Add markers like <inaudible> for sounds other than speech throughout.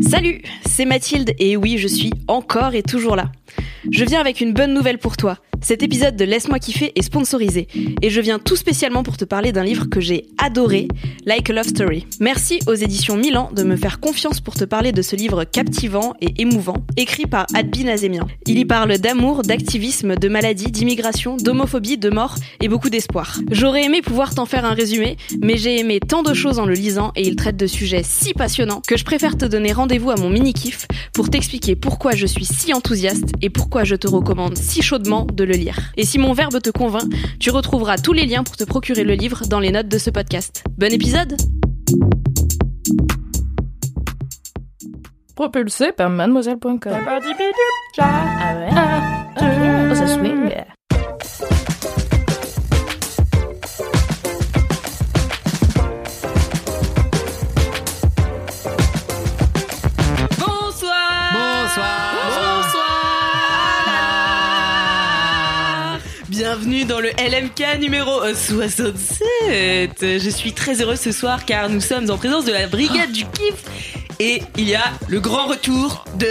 Salut, c'est Mathilde et oui, je suis encore et toujours là. Je viens avec une bonne nouvelle pour toi. Cet épisode de Laisse-moi kiffer est sponsorisé et je viens tout spécialement pour te parler d'un livre que j'ai adoré, Like a Love Story. Merci aux éditions Milan de me faire confiance pour te parler de ce livre captivant et émouvant, écrit par Adbi Nazemian. Il y parle d'amour, d'activisme, de maladie, d'immigration, d'homophobie, de mort et beaucoup d'espoir. J'aurais aimé pouvoir t'en faire un résumé, mais j'ai aimé tant de choses en le lisant et il traite de sujets si passionnants que je préfère te donner rendez-vous à mon mini-kiff pour t'expliquer pourquoi je suis si enthousiaste et pourquoi je te recommande si chaudement de le lire. Et si mon verbe te convainc, tu retrouveras tous les liens pour te procurer le livre dans les notes de ce podcast. Bon épisode Propulsé par mademoiselle.com. Bienvenue dans le LMK numéro euh, 67 Je suis très heureuse ce soir car nous sommes en présence de la brigade du kiff. Et il y a le grand retour de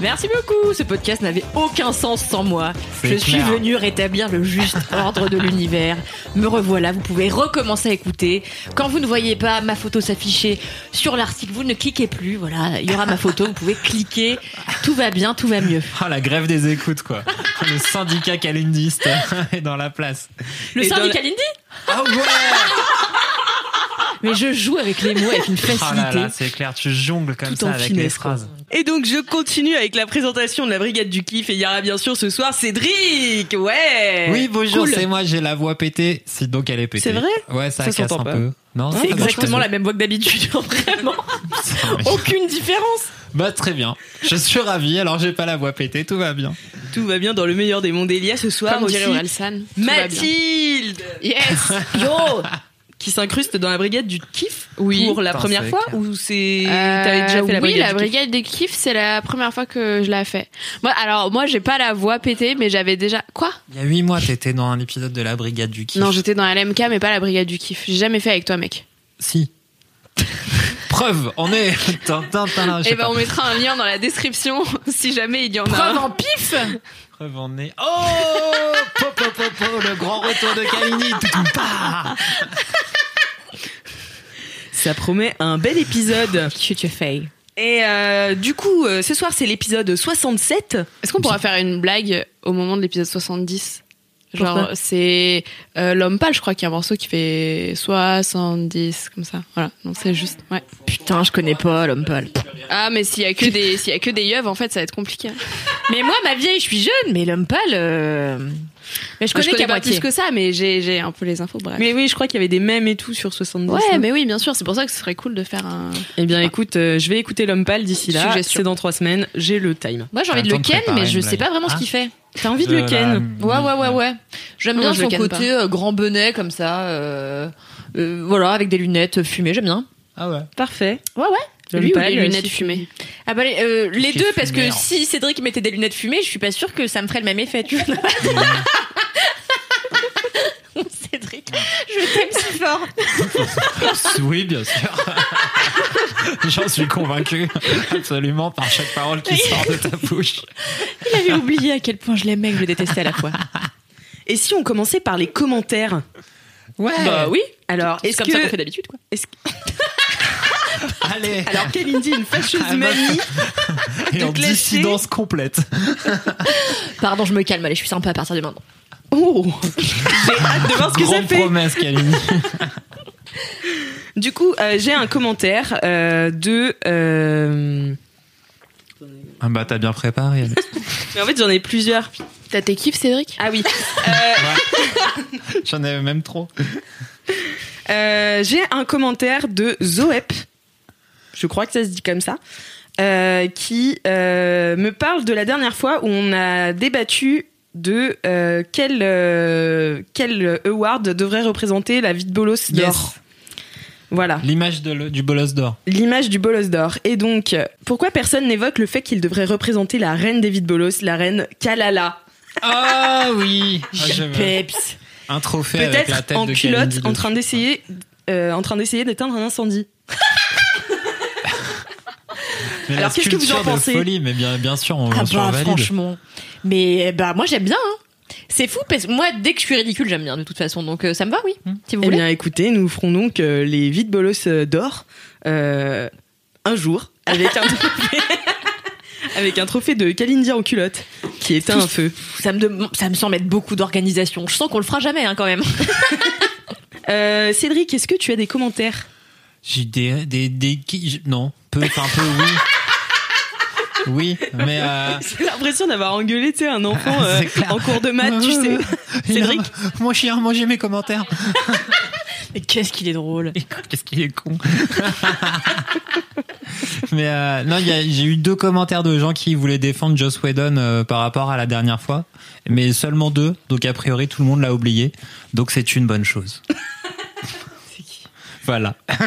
Merci beaucoup. Ce podcast n'avait aucun sens sans moi. Je suis venue rétablir le juste <laughs> ordre de l'univers. Me revoilà. Vous pouvez recommencer à écouter. Quand vous ne voyez pas ma photo s'afficher sur l'article, vous ne cliquez plus. Voilà, il y aura ma photo. Vous pouvez cliquer. Tout va bien, tout va mieux. Ah, la grève des écoutes, quoi. Le syndicat calindiste <laughs> est dans la place. Le Et syndicat la- Lindy Ah ouais <laughs> Mais je joue avec les mots avec une <laughs> Ah là facilité. là, c'est clair, tu jongles comme Tout ça avec finesse, les quoi. phrases. Et donc je continue avec la présentation de la brigade du kiff et il y aura bien sûr ce soir Cédric Ouais Oui, bonjour, Cool. c'est moi, j'ai la voix pétée. Si donc elle est pétée. C'est vrai? Ouais, ça, Ça casse s'entend un pas. peu. Non, C'est exactement la même voix que d'habitude. <laughs> Vraiment. <laughs> Aucune différence. Bah très bien. Je suis ravi, alors j'ai pas la voix pétée, tout va bien. Tout va bien dans le meilleur des mondes. Et il y a ce soir Comme aussi. Mathilde Yes. Yo. Qui s'incruste dans la brigade du kiff Oui. pour la Putain, première fois clair. ou c'est t'avais déjà fait la Euh, oui, brigade la du kiff brigade des kiffs, c'est la première fois que je l'ai fait. Moi, alors moi, j'ai pas la voix pétée, mais j'avais déjà quoi? Il y a huit mois, t'étais dans un épisode de la Brigade du Kiff. Non, j'étais dans la LMK, mais pas la brigade du kiff. J'ai jamais fait avec toi, mec. Si. <laughs> Preuve, on est. Tintin, tintin, je sais Et ben, pas. on mettra un lien dans la description si jamais il y en a. Preuve un. en pif. Preuve, on est. Oh pop, pop, Le grand retour de Kalini Ça promet un bel épisode. Your face. Et euh, du coup, euh, ce soir c'est l'épisode 67. Est-ce qu'on pourra faire une blague au moment de l'épisode 70 Genre, c'est euh, L'homme pâle, je crois qu'il y a un morceau qui fait 70, comme ça. Voilà, donc c'est juste. Ouais. Putain, je connais pas l'homme pâle. Ah, mais s'il y a que des, <laughs> s'il y a que des yeux, en fait, ça va être compliqué. Mais moi, ma vieille, je suis jeune, mais l'homme pâle. euh, Mais je connais je connais qu'à pas moitié. plus que ça, mais j'ai, j'ai un peu les infos, bref. Mais oui, je crois qu'il y avait des mèmes et tout sur 70. Ouais, mais oui, bien sûr. C'est pour ça que ce serait cool de faire un. Eh bien, écoute, euh, je vais écouter l'homme pâle d'ici là. Suggestion. C'est dans trois semaines. J'ai le time. Moi, j'ai envie de le ken, mais je sais pas vraiment ce Ah. qu'il fait. T'as envie de, le ken Ouais, ouais, ouais, ouais. J'aime Non, bien son côté euh, grand bonnet comme ça. euh, euh, voilà, avec des lunettes fumées, j'aime bien. Ah ouais. Parfait. Ouais, ouais. Lui ou pâle, les lunettes fumées Ah bah les, euh, deux, parce que si Cédric mettait des lunettes fumées, je suis pas sûre que ça me ferait le même effet, tu vois. <laughs> Cédric, je t'aime si fort. <laughs> Oui, bien sûr. <laughs> J'en suis convaincu. Absolument, par chaque parole qui sort de ta bouche. Il avait oublié à quel point je l'aimais et que je le détestais à la fois. Et si on commençait par les commentaires? Ouais. Bah oui, Alors, est-ce comme que, ça qu'on fait d'habitude, quoi. est-ce que- <laughs> <laughs> Allez. alors Kalindi, une fâcheuse Ah, bah, manie <laughs> Et de en clasher- dissidence complète. <laughs> Pardon, je me calme, allez, je suis sympa à partir de maintenant. Oh J'ai hâte de voir ce que ça fait. promesse, Kalini. Du coup, euh, j'ai un commentaire euh, de. euh, Ah bah t'as bien préparé. Mais en fait, j'en ai plusieurs. T'as tes kiffs, Cédric? Ah oui. J'en avais même trop. Euh, J'ai un commentaire de Zoep, je crois que ça se dit comme ça, euh, qui euh, me parle de la dernière fois où on a débattu de euh, quel, quel award devrait représenter la vie de Bolos d'or. Yes. Voilà, L'image du bolos d'or. l'image du Bolos d'or. Et donc, pourquoi personne n'évoque le fait qu'il devrait représenter la reine de Bolos, la reine Kalala? Ah oui Ah. Peps. Un trophée avec la Peut-être tête en de culotte, en train d'essayer euh, en train d'essayer d'éteindre un incendie. Mais Alors, qu'est-ce que vous en sculpture de pensez folie, mais bien, bien sûr, on, Ah bah franchement. Mais bah moi j'aime bien. Hein. C'est fou parce que moi dès que je suis ridicule j'aime bien de toute façon donc euh, ça me va oui. Si vous Eh voulez. bien, écoutez, nous ferons donc euh, les vides bolos euh, d'or euh, un jour avec un <laughs> trophée, avec un trophée de Kalindi en culotte qui éteint un feu. Ça me ça me semble être beaucoup d'organisation. Je sens qu'on le fera jamais hein, quand même. <laughs> Euh, Cédric, est-ce que tu as des commentaires? J'ai des, des, des, qui- non, peu, enfin peu, oui. <laughs> Oui, mais euh, <laughs> J'ai l'impression d'avoir engueulé, tu sais, un enfant <laughs> euh, en cours de maths, tu sais. <laughs> Cédric Mon chien, mangez mes commentaires. Mais qu'est-ce qu'il est drôle. Qu'est-ce qu'il est con. Mais euh, non, il y a- j'ai eu deux commentaires de gens qui voulaient défendre Joss Whedon euh, par rapport à la dernière fois, mais seulement deux. Donc a priori tout le monde l'a oublié. Donc c'est une bonne chose. Voilà. <laughs>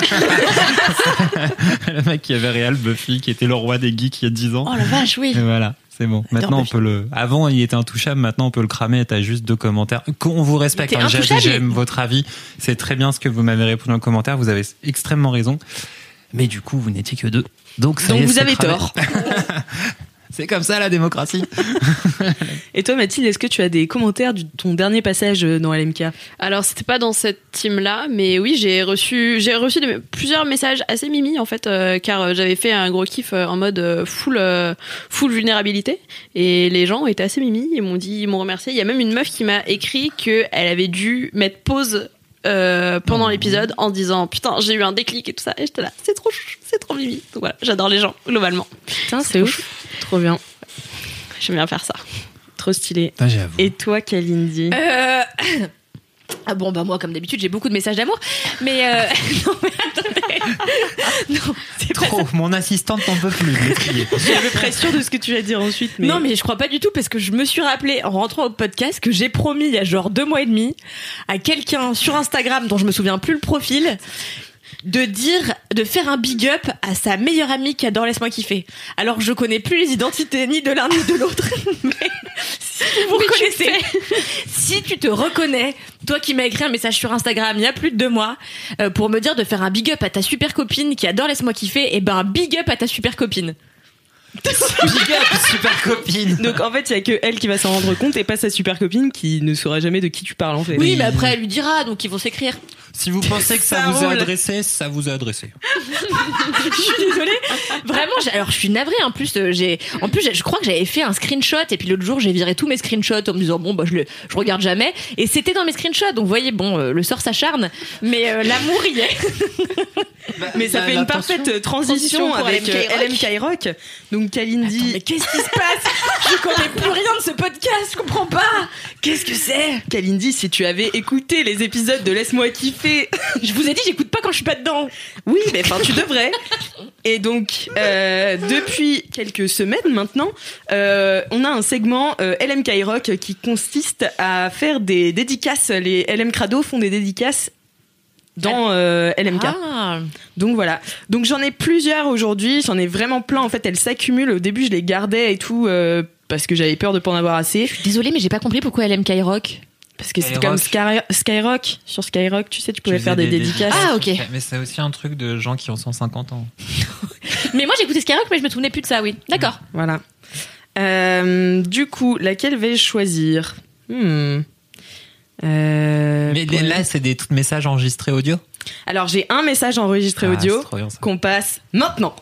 le mec qui avait Real Buffy, qui était le roi des geeks il y a 10 ans. Oh la vache oui. Et voilà, c'est bon. Maintenant, on peut le. Avant, il était intouchable. Maintenant, on peut le cramer. T'as juste deux commentaires. On vous respecte. Hein. J'aime votre avis. C'est très bien ce que vous m'avez répondu en commentaire. Vous avez extrêmement raison. Mais du coup, vous n'étiez que deux. Donc, ça Donc y est, vous avez cramé. tort. <laughs> C'est comme ça la démocratie. <laughs> Et toi, Mathilde, est-ce que tu as des commentaires de ton dernier passage euh, dans LMK Alors, c'était pas dans cette team-là, mais oui, j'ai reçu, j'ai reçu des- plusieurs messages assez mimi en fait, euh, car euh, j'avais fait un gros kiff en mode full, euh, full vulnérabilité, et les gens étaient assez mimi, ils m'ont dit, ils m'ont remercié. Il y a même une meuf qui m'a écrit que elle avait dû mettre pause. Euh, pendant Oh. l'épisode en disant putain j'ai eu un déclic et tout ça et j'étais là c'est trop chou, c'est trop mimi donc voilà j'adore les gens globalement Putain, c'est ouf. Trop bien. j'aime bien faire ça Trop stylé. Et toi, Kalindi? Euh... Ah bon bah moi comme d'habitude j'ai beaucoup de messages d'amour mais euh... <laughs> non mais attendez non c'est pas Trop. Mon assistante n'en peut plus. de m'écrier. Je suis à peu près sûre de ce que tu vas dire ensuite. Mais... Non, mais je crois pas du tout parce que je me suis rappelé en rentrant au podcast que j'ai promis il y a genre deux mois et demi à quelqu'un sur Instagram dont je me souviens plus le profil de dire, de faire un big up à sa meilleure amie qui adore Laisse-moi kiffer. Alors je connais plus les identités ni de l'un ni de l'autre, <laughs> mais si vous Mais tu le reconnaissez, si tu te reconnais, toi qui m'as écrit un message sur Instagram il y a plus de deux mois euh, pour me dire de faire un big up à ta super copine qui adore Laisse-moi kiffer, et ben un big up à ta super copine. Big up, super copine. Donc en fait, il y a que elle qui va s'en rendre compte et pas sa super copine qui ne saura jamais de qui tu parles en fait. Oui, mais après elle lui dira, donc ils vont s'écrire. Si vous pensez que ça, Ça vous est adressé, ça vous est adressé. <laughs> je suis désolée. Vraiment, alors je suis navrée. En plus, euh, j'ai, en plus, je crois que j'avais fait un screenshot et puis l'autre jour, j'ai viré tous mes screenshots en me disant bon bah je le, je regarde jamais. Et c'était dans mes screenshots. Donc vous voyez, bon, euh, le sort s'acharne, mais euh, l'amour y est. <laughs> Mais ça fait une parfaite euh, transition, avec LMK euh, LMK Rock. Donc Kalindi, mais qu'est-ce qui se passe? Je connais plus rien de ce podcast. Je comprends pas. Qu'est-ce que c'est? Kalindi, si tu avais écouté les épisodes de Laisse-moi kiffer, Je vous ai dit, j'écoute pas quand je suis pas dedans. oui, mais enfin tu devrais. Et donc euh, depuis quelques semaines maintenant, euh, on a un segment euh, LMK Rock qui consiste à faire des dédicaces. Les LM Crado font des dédicaces dans euh, LMK. Ah. Donc voilà. Donc j'en ai plusieurs aujourd'hui. J'en ai vraiment plein. En fait, elles s'accumulent. Au début, je les gardais et tout euh, parce que j'avais peur de pas en avoir assez. Je suis désolée, mais j'ai pas compris pourquoi elle aime Rock. Parce que c'est Skyrock. comme Sky- Skyrock. Sur Skyrock, tu sais, tu pouvais faire des, dédicaces. Ah, ok. Mais c'est aussi un truc de gens qui ont 150 ans. <laughs> Mais moi j'écoutais Skyrock, mais je me souvenais plus de ça. Oui, d'accord. Voilà. Euh, du coup, laquelle vais-je choisir? Hmm. Euh, Mais là, c'est des tout messages enregistrés audio. Alors j'ai un message enregistré Ah, audio c'est qu'on passe maintenant.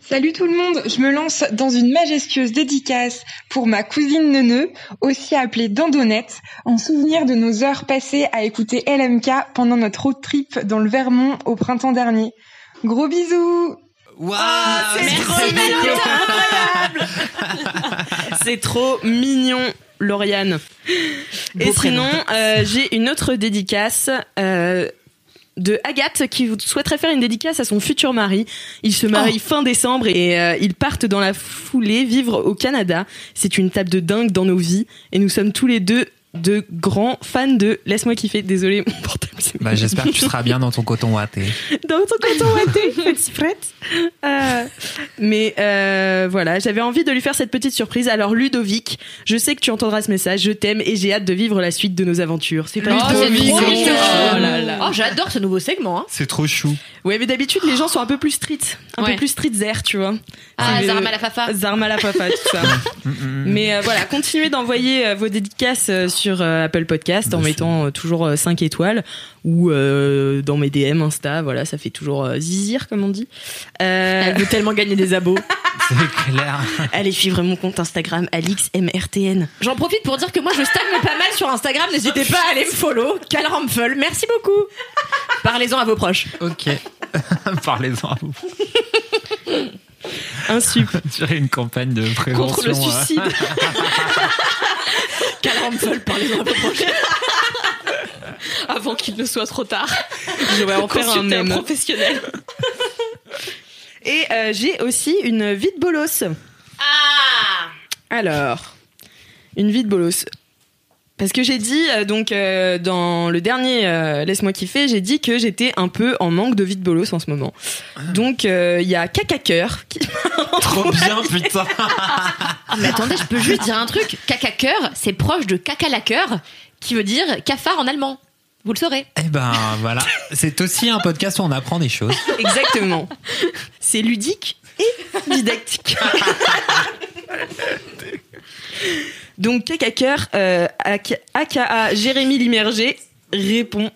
Salut tout le monde, je me lance dans une majestueuse dédicace pour ma cousine Neuneu, aussi appelée Dandonnette, en souvenir de nos heures passées à écouter LMK pendant notre road trip dans le Vermont au printemps dernier. Gros bisous Waouh c'est c'est trop trop mignon. <laughs> Lauriane. Et Beau sinon, euh, j'ai une autre dédicace. euh, de Agathe qui souhaiterait faire une dédicace à son futur mari. Il se marie fin décembre et euh, ils partent dans la foulée vivre au Canada. C'est une table de dingue dans nos vies et nous sommes tous les deux de grands fans de Laisse-moi kiffer. Désolé, mon portable. Bah, j'espère que tu seras bien dans ton coton watté. dans ton coton watté, petit frette. Euh, mais euh, voilà, j'avais envie de lui faire cette petite surprise. Alors Ludovic, je sais que tu entendras ce message, je t'aime et j'ai hâte de vivre la suite de nos aventures. C'est pas Oh, c'est Ludovic. trop mignon. Oh là là. Oh, j'adore ce nouveau segment. Hein. C'est trop chou. Ouais, mais d'habitude les gens sont un peu plus street, un Ouais. peu plus street zer, tu vois. Ah, Zarma la Fafa. Zarma la papa, tout ça. <laughs> Mais euh, voilà, continuez d'envoyer euh, vos dédicaces euh, sur euh, Apple Podcast en mettant euh, toujours 5 étoiles ou euh, dans mes DM Insta, voilà, ça fait toujours euh, zizir comme on dit. Euh, Elle veut tellement gagner des abos. <laughs> C'est clair. allez suivre mon compte Instagram AlixMRTN. J'en profite pour dire que moi je stagne pas mal sur Instagram. N'hésitez pas à aller me follow. Cal Ramphel. Merci beaucoup. Parlez-en à vos proches. Ok. <laughs> Parlez-en à vous. Un sup. <laughs> Tirer une campagne de prévention. Contre le euh. suicide. Vos proches. <laughs> Avant qu'il ne soit trop tard. Je vais en faire un même. professionnel. <laughs> Et euh, j'ai aussi une vie de bolos. Ah Alors, une vie de bolos. Parce que j'ai dit, euh, donc, euh, dans le dernier euh, Laisse-moi kiffer, j'ai dit que j'étais un peu en manque de vie de bolos en ce moment. Donc, euh, il y a Caca Cœur qui Trop bien, putain. Ah, mais attendez, je peux juste dire un truc. Caca cœur, c'est proche de caca la cœur, qui veut dire cafard en allemand. Vous le saurez. Eh ben voilà, c'est aussi un podcast où on apprend des choses. Exactement. C'est ludique et didactique. <laughs> Donc, Cœur, euh, aka Jérémy Limerger, répond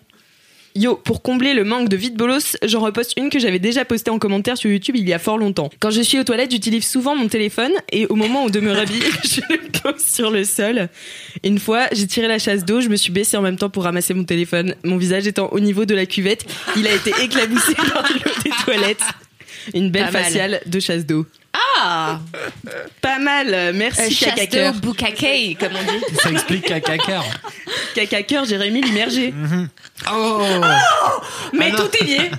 Yo, pour combler le manque de vide bolos, j'en reposte une que j'avais déjà postée en commentaire sur YouTube il y a fort longtemps. Quand je suis aux toilettes, j'utilise souvent mon téléphone et au moment où de me rhabiller, <laughs> je le pose sur le sol. Une fois, j'ai tiré la chasse d'eau, je me suis baissée en même temps pour ramasser mon téléphone. Mon visage étant au niveau de la cuvette, il a été éclaboussé <laughs> par l'eau des toilettes. Une belle faciale de chasse d'eau. Ah Pas mal, merci Caca Chasse Cœur. de boucaquet, comme on dit. Ça explique caca cœur. Caca Cœur, Jérémy Limerger. Oh Mais Ah non. tout est lié.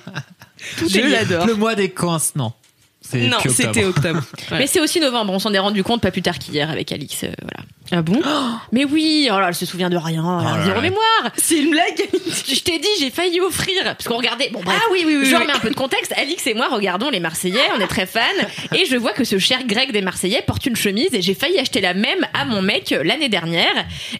Tout Je est lié. l'adore. Le mois des coins, non. C'est Non, c'était octobre. Ouais. Mais c'est aussi novembre, on s'en est rendu compte pas plus tard qu'hier avec Alix. euh, voilà. Ah bon? <gasps> Mais oui, oh là, elle se souvient de rien, elle a là zéro là. mémoire. <laughs> C'est une blague <laughs> Je t'ai dit, j'ai failli offrir parce qu'on regardait. Bon bref. Ah oui, oui, oui, Je oui. remets un peu de contexte. Alix et moi regardons les Marseillais, on est très fans, et je vois que ce cher Greg des Marseillais porte une chemise et j'ai failli acheter la même à mon mec l'année dernière.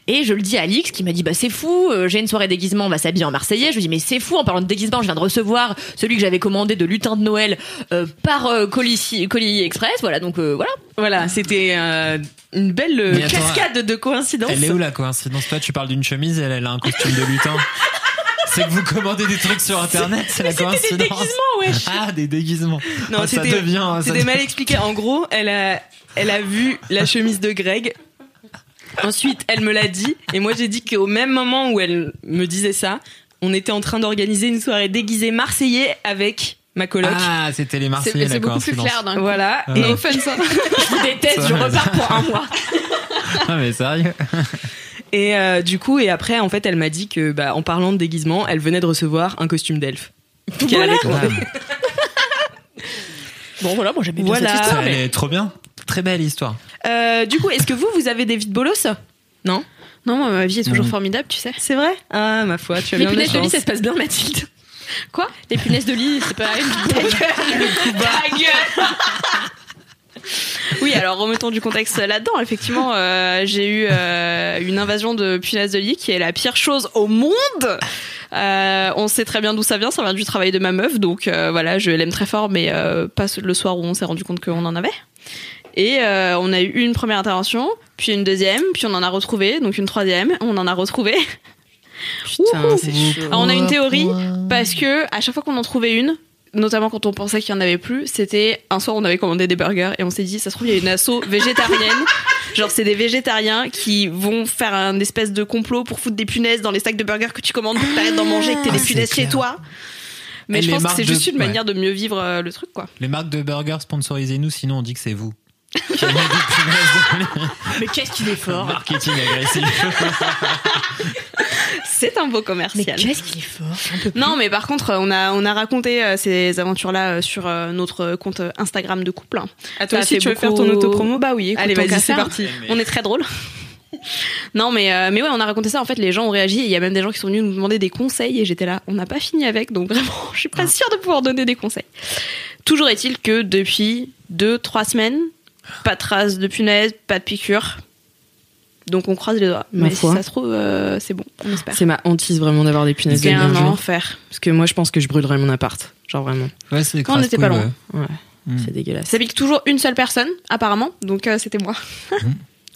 Et je le dis à Alix qui m'a dit bah c'est fou, euh, j'ai une soirée déguisement, on va s'habiller en Marseillais. Je lui dis mais c'est fou en parlant de déguisement, je viens de recevoir celui que j'avais commandé de lutin de Noël euh, par euh, colis, colis express. Voilà donc euh, voilà. Voilà, c'était euh, une belle euh, cascade de coïncidences. Elle est où la coïncidence Toi, tu parles d'une chemise et elle, elle a un costume de lutin. C'est que vous commandez des trucs sur internet, c'est la coïncidence. Des déguisements wesh. Ah, des déguisements. Non, Ah, ça c'était devient. ça c'était devient- mal expliqué. En gros, elle a, elle a vu la chemise de Greg. Ensuite, elle me l'a dit. Et moi, j'ai dit qu'au même moment où elle me disait ça, on était en train d'organiser une soirée déguisée marseillais avec ma coloc. Ah, c'était les Marseillais, la c'est beaucoup plus clair d'un coup. Voilà. Ah. Et, No offense. hein. <laughs> Je vous déteste, Ça je repars pour un mois. <laughs> Ah, mais sérieux <laughs> et euh, du coup, et après, en fait, elle m'a dit que, bah, en parlant de déguisement, elle venait de recevoir un costume d'elfe. Qu'elle avait commandé. Bon voilà, moi j'aimais bien Voilà. cette histoire. Elle mais- est trop bien. Très belle histoire. Euh, du coup, est-ce que vous, vous avez des vies de bolos? Non? Non, moi, ma vie est toujours Mhm. formidable, tu sais. C'est vrai? Ah, ma foi, tu as Les bien de la chance. ça se passe bien, Mathilde. Quoi Les punaises de lit, c'est pas <laughs> Oui, alors remettons du contexte là-dedans. Effectivement, euh, j'ai eu euh, une invasion de punaises de lit qui est la pire chose au monde. Euh, on sait très bien d'où ça vient, ça vient du travail de ma meuf, donc euh, voilà, je l'aime très fort, mais euh, pas le soir où on s'est rendu compte qu'on en avait. Et euh, on a eu une première intervention, puis une deuxième, puis on en a retrouvé, donc une troisième, on en a retrouvé. Putain, c'est chaud. Alors, on a une théorie parce que à chaque fois qu'on en trouvait une, notamment quand on pensait qu'il y en avait plus, c'était un soir on avait commandé des burgers et on s'est dit ça se trouve il y a une asso végétarienne. <laughs> Genre c'est des végétariens qui vont faire un espèce de complot pour foutre des punaises dans les sacs de burgers que tu commandes pour que t'arrêtes d'en manger et que t'aies Ah, des punaises chez toi. Mais Et je pense que c'est juste de- une manière de mieux vivre euh, le truc, quoi. Les marques de burgers sponsorisez-nous, sinon on dit que c'est vous. Mais qu'est-ce qu'il est fort Marketing agressif. C'est un beau Mais commercial. qu'est-ce qu'il est fort. Non, mais par contre, on a, on a raconté euh, ces aventures-là euh, sur euh, notre compte Instagram de couple. hein. À toi Ça aussi, tu veux faire ton autopromo? Bah oui, écoute, Allez, vas-y, c'est parti. On est très drôle. <laughs> non, mais, euh, mais ouais, on a raconté ça. En fait, les gens ont réagi. et Il y a même des gens qui sont venus nous demander des conseils. Et j'étais là, on n'a pas fini avec. Donc vraiment, je suis pas sûre de pouvoir donner des conseils. Toujours est-il que depuis deux, trois semaines, pas de traces de punaises, pas de piqûres. Donc on croise les doigts. Ma mais foi. si ça se trouve, euh, c'est bon, on espère. C'est ma hantise vraiment d'avoir des punaises de C'est un enfer. Parce que moi, je pense que je brûlerais mon appart. Genre vraiment. Ouais, c'est On n'était pas loin. ouais. Ouais, Mm. c'est dégueulasse. Ça pique toujours une seule personne, apparemment. Donc euh, c'était moi.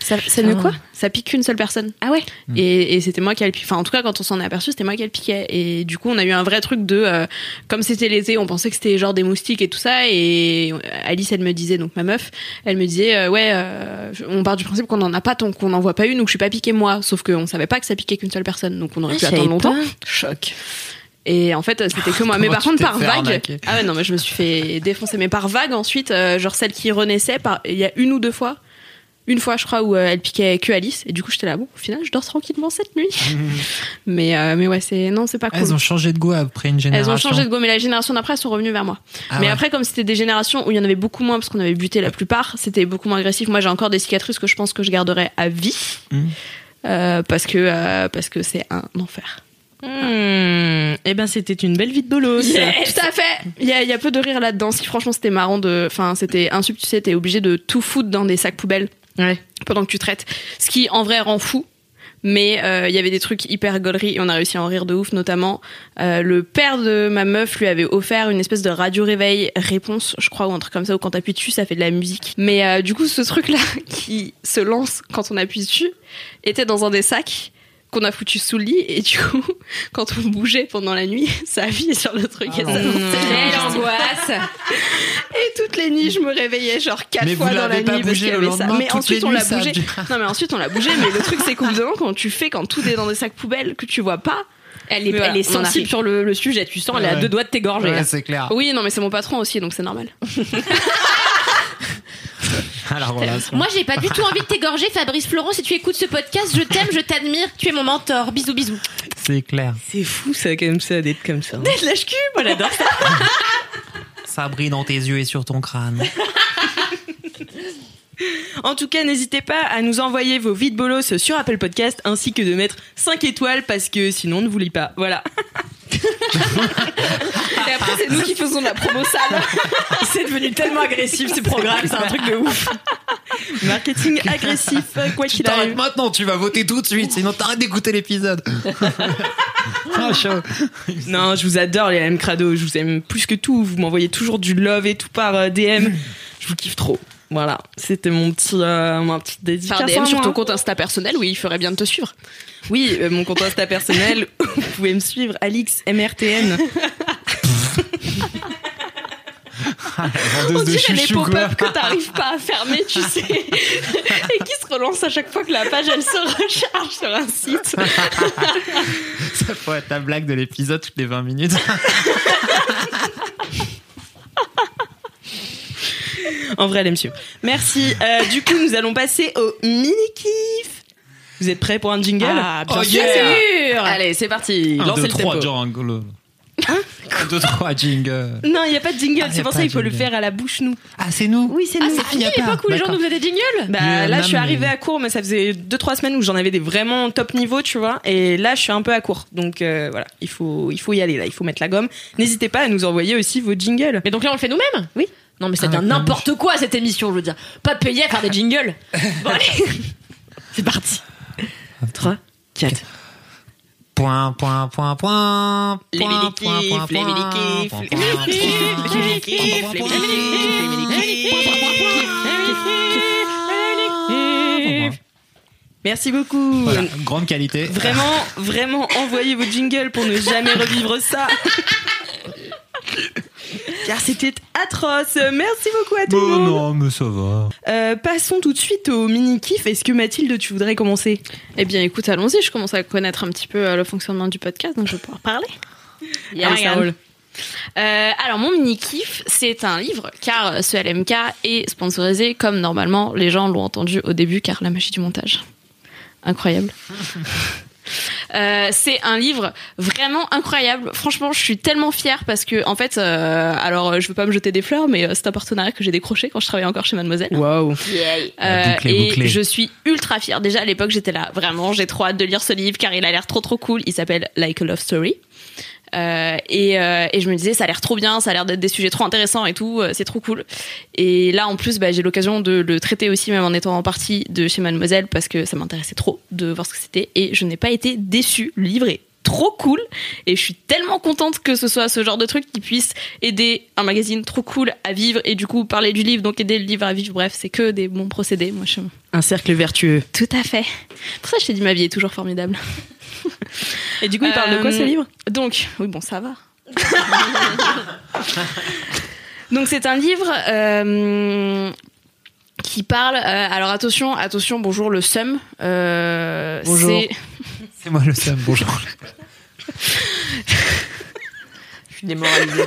Ça, ça ne Ah. quoi Ça pique qu'une seule personne. Ah ouais Et, et c'était moi qui a le piqué. Enfin, en tout cas, quand on s'en est aperçu, c'était moi qui a le piqué. Et du coup, on a eu un vrai truc de. euh, comme c'était l'été, on pensait que c'était genre des moustiques et tout ça. Et Alice, elle me disait, donc ma meuf, elle me disait, euh, ouais, euh, on part du principe qu'on en a pas tant qu'on n'en voit pas une ou que je suis pas piqué moi. Sauf qu'on savait pas que ça piquait qu'une seule personne. Donc on aurait Ah, pu attendre longtemps. pas. Choc. Et en fait, c'était que moi. <laughs> Mais par contre, par vague. arnaquer Ah ouais, non, mais je me suis fait défoncer. Mais par vague, ensuite, euh, genre celle qui renaissait, par... il y a une ou deux fois. Une fois, je crois, où euh, elle piquait que Alice. Et du coup, j'étais là, bon, au final, je dors tranquillement cette nuit. <laughs> mais, euh, mais ouais, c'est. Non, c'est pas cool. Elles ont changé de goût après une Elles génération. ont changé de goût, mais la génération d'après, elles sont revenues vers moi. Ah mais ouais. après, comme c'était des générations où il y en avait beaucoup moins, parce qu'on avait buté la plupart, c'était beaucoup moins agressif. Moi, j'ai encore des cicatrices que je pense que je garderai à vie. Mhm. Euh, parce que euh, parce que c'est un enfer. Hmm. Eh ben, c'était une belle vie de bolos. <laughs> Tout à fait. Il y a, il y a peu de rire là-dedans. Si franchement c'était marrant de, enfin c'était insup, tu sais, t'es obligé de tout foutre dans des sacs poubelles Ouais. pendant que tu traites. Ce qui en vrai rend fou. Mais euh, il y avait des trucs hyper gauleries et on a réussi à en rire de ouf, notamment euh, le père de ma meuf lui avait offert une espèce de radio réveil réponse, je crois, ou un truc comme ça, où quand t'appuies dessus, ça fait de la musique. Mais euh, du coup, ce truc-là <laughs> qui se lance quand on appuie dessus était dans un des sacs qu'on a foutu sous le lit et du coup, <laughs> quand on bougeait pendant la nuit, <laughs> ça appuyait sur le truc et ça non. Quelle angoisse <laughs> Et toutes les nuits, je me réveillais genre quatre Mais fois dans la nuit parce qu'il y avait ça. lendemain, Mais ensuite on l'a ça a bougé. dû- Non mais ensuite on l'a bougé. Mais le truc c'est qu'au bout d'un moment, quand tu fais, quand tout est dans des sacs poubelles que tu vois pas. Elle est, voilà, elle sensible sur le, le sujet, tu sens, elle est à Ouais. deux doigts de t'égorger. Ouais, c'est clair. Oui, non mais c'est mon patron aussi, donc c'est normal. Relation. Moi, j'ai pas du tout envie de t'égorger, Fabrice Florent. Si tu écoutes ce podcast, je t'aime, je t'admire. Tu es mon mentor. Bisous, bisous. C'est clair. C'est fou, ça, quand même, ça, d'être comme ça. Lâche cul, moi j'adore ça. Ça brille dans tes yeux et sur ton crâne. <laughs> En tout cas, n'hésitez pas à nous envoyer vos vides bolos sur Apple Podcast ainsi que de mettre 5 étoiles parce que sinon on ne vous lit pas. Voilà. Et après c'est nous qui faisons la promo sale. <laughs> C'est devenu tellement agressif ce programme, c'est un truc de ouf. Marketing agressif, quoi Tu qu'il t'arrêtes arrive. maintenant, tu vas voter tout de suite, sinon t'arrêtes d'écouter l'épisode. <laughs> ah, chaud. Non, je vous adore les M Crado, je vous aime plus que tout. Vous m'envoyez toujours du love et tout par euh, DM. Je vous kiffe trop. Voilà, c'était mon petit, euh, ma petite dédicace. Par à DM sur ton compte Insta personnel, oui, il ferait bien de te suivre. Oui, euh, mon compte Insta personnel, <laughs> vous pouvez me suivre, Alix MRTN. On de dirait les pop-up que t'arrives pas à fermer, tu sais, <laughs> et qui se relancent à chaque fois que la page elle se recharge sur un site. <laughs> Ça pourrait être ta blague de l'épisode toutes les 20 minutes. En vrai, elle aime suivre. Merci. Euh, du coup, nous allons passer au mini-kiff. Vous êtes prêts pour un jingle Ah, bien Oh, sûr. yeah. Allez, c'est parti. 1, Lancez 2, le 3, tempo. jingle. 1, 2, 3, jingle. Non, il n'y a pas de jingle. Ah, y c'est a pour pas ça qu'il de faut le jingle. faire à la bouche, nous. Ah, c'est nous Oui, c'est Ah, nous. c'est fini y a pas. l'époque où les gens D'accord. nous faisaient des jingles Bah, là, je suis mais- arrivée à court, mais ça faisait 2-3 semaines où j'en avais des vraiment top niveau, tu vois. Et là, je suis un peu à court. Donc euh, voilà, il faut, il faut y aller, là. Il faut mettre la gomme. N'hésitez pas à nous envoyer aussi vos jingles. Mais donc là, on le fait nous-mêmes? Oui. Non, mais ça Ah, devient avec la n'importe quoi cette émission, je veux dire. Pas payé à faire des jingles. <laughs> Bon, allez. C'est parti. 3, 4. Point, point, point, point. Les point, mini-kiffs, point, point, les point, les point, mini-kiffs, point, les les point, mini-kiffs, les mini-kiffs. Merci beaucoup. Voilà, grande qualité. Vraiment, vraiment, envoyez vos jingles pour ne jamais revivre ça. <laughs> Car c'était atroce. Merci beaucoup à tout le Bon, monde. non, mais ça va. Euh, passons tout de suite au mini-kiff. Est-ce que Mathilde, tu voudrais commencer? Eh bien, écoute, allons-y. Je commence à connaître un petit peu euh, le fonctionnement du podcast, donc je vais pouvoir parler. <laughs> Ça roule. Euh, alors mon mini kiff, c'est un livre car ce LMK est sponsorisé comme normalement les gens l'ont entendu au début car la magie du montage. Incroyable. <laughs> Euh, c'est un livre vraiment incroyable. Franchement, je suis tellement fière parce que en fait, euh, alors je veux pas me jeter des fleurs, mais euh, c'est un partenariat que j'ai décroché quand je travaillais encore chez Mademoiselle. Waouh. Euh, et je suis ultra fière. Déjà à l'époque, j'étais là. Vraiment, j'ai trop hâte de lire ce livre car il a l'air trop trop cool. Il s'appelle Like a Love Story. Euh, et, euh, et je me disais, ça a l'air trop bien, ça a l'air d'être des sujets trop intéressants et tout, euh, c'est trop cool. Et là, en plus, bah, j'ai l'occasion de le traiter aussi, même en étant en partie de chez Mademoiselle, parce que ça m'intéressait trop de voir ce que c'était. Et je n'ai pas été déçue. Le livre est trop cool et je suis tellement contente que ce soit ce genre de truc qui puisse aider un magazine trop cool à vivre et du coup parler du livre donc aider le livre à vivre bref c'est que des bons procédés moi je Un cercle vertueux. tout à fait pour ça je t'ai dit ma vie est toujours formidable Et du coup, il parle de quoi ce Euh, livre donc, oui, bon, ça va. <laughs> donc, c'est un livre euh, qui parle. euh, alors, attention, attention, bonjour, le SUM. euh, Bonjour. c'est- <laughs> C'est moi le seum, bonjour. <laughs> Je suis démoralisée.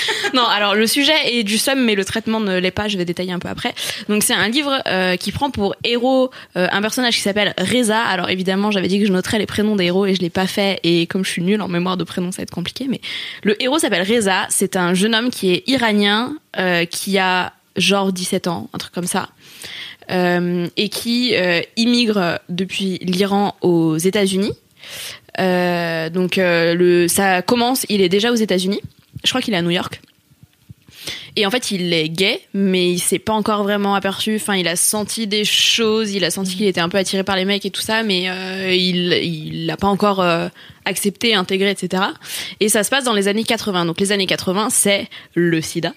<laughs> Non, alors le sujet est du SUM, mais le traitement ne l'est pas. Je vais détailler un peu après. Donc, c'est un livre euh, qui prend pour héros euh, un personnage qui s'appelle Reza. Alors, évidemment, j'avais dit que je noterais les prénoms des héros et je l'ai pas fait. Et comme je suis nulle en mémoire de prénoms, ça va être compliqué. Mais le héros s'appelle Reza. C'est un jeune homme qui est iranien, euh, qui a genre 17 ans, un truc comme ça. et qui immigre depuis l'Iran aux États-Unis. Donc ça commence, il est déjà aux États-Unis. Je crois qu'il est à New York. Et en fait, il est gay, mais il s'est pas encore vraiment aperçu. Enfin, il a senti des choses, il a senti qu'il était un peu attiré par les mecs et tout ça, mais euh, il il l'a pas encore euh, accepté, intégré, etc. Et ça se passe dans les années 80. Donc les années 80, c'est le SIDA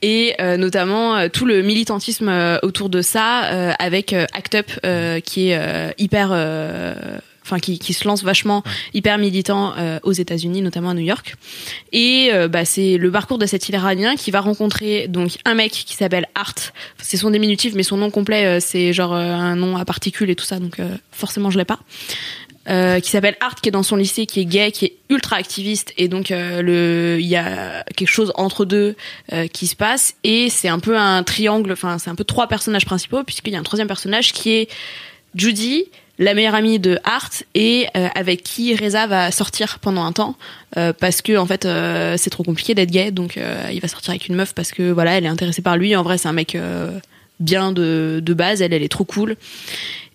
et euh, notamment tout le militantisme autour de ça avec Act Up qui est hyper enfin qui, qui se lance vachement hyper militant euh, aux États-Unis notamment à New York. Et euh, bah, c'est le parcours de cet Iranien qui va rencontrer donc un mec qui s'appelle Art c'est son diminutif mais son nom complet euh, c'est genre un nom à particules et tout ça donc forcément je l'ai pas. Euh, qui s'appelle Art, qui est dans son lycée, qui est gay, qui est ultra activiste, et donc euh, le, il y a quelque chose entre deux euh, qui se passe, et c'est un peu un triangle, enfin c'est un peu trois personnages principaux, puisqu'il y a un troisième personnage qui est Judy, la meilleure amie de Art, et euh, avec qui Reza va sortir pendant un temps, euh, parce que en fait euh, c'est trop compliqué d'être gay, donc euh, il va sortir avec une meuf parce que voilà, elle est intéressée par lui. En vrai, c'est un mec euh, bien de, de base, elle, elle est trop cool.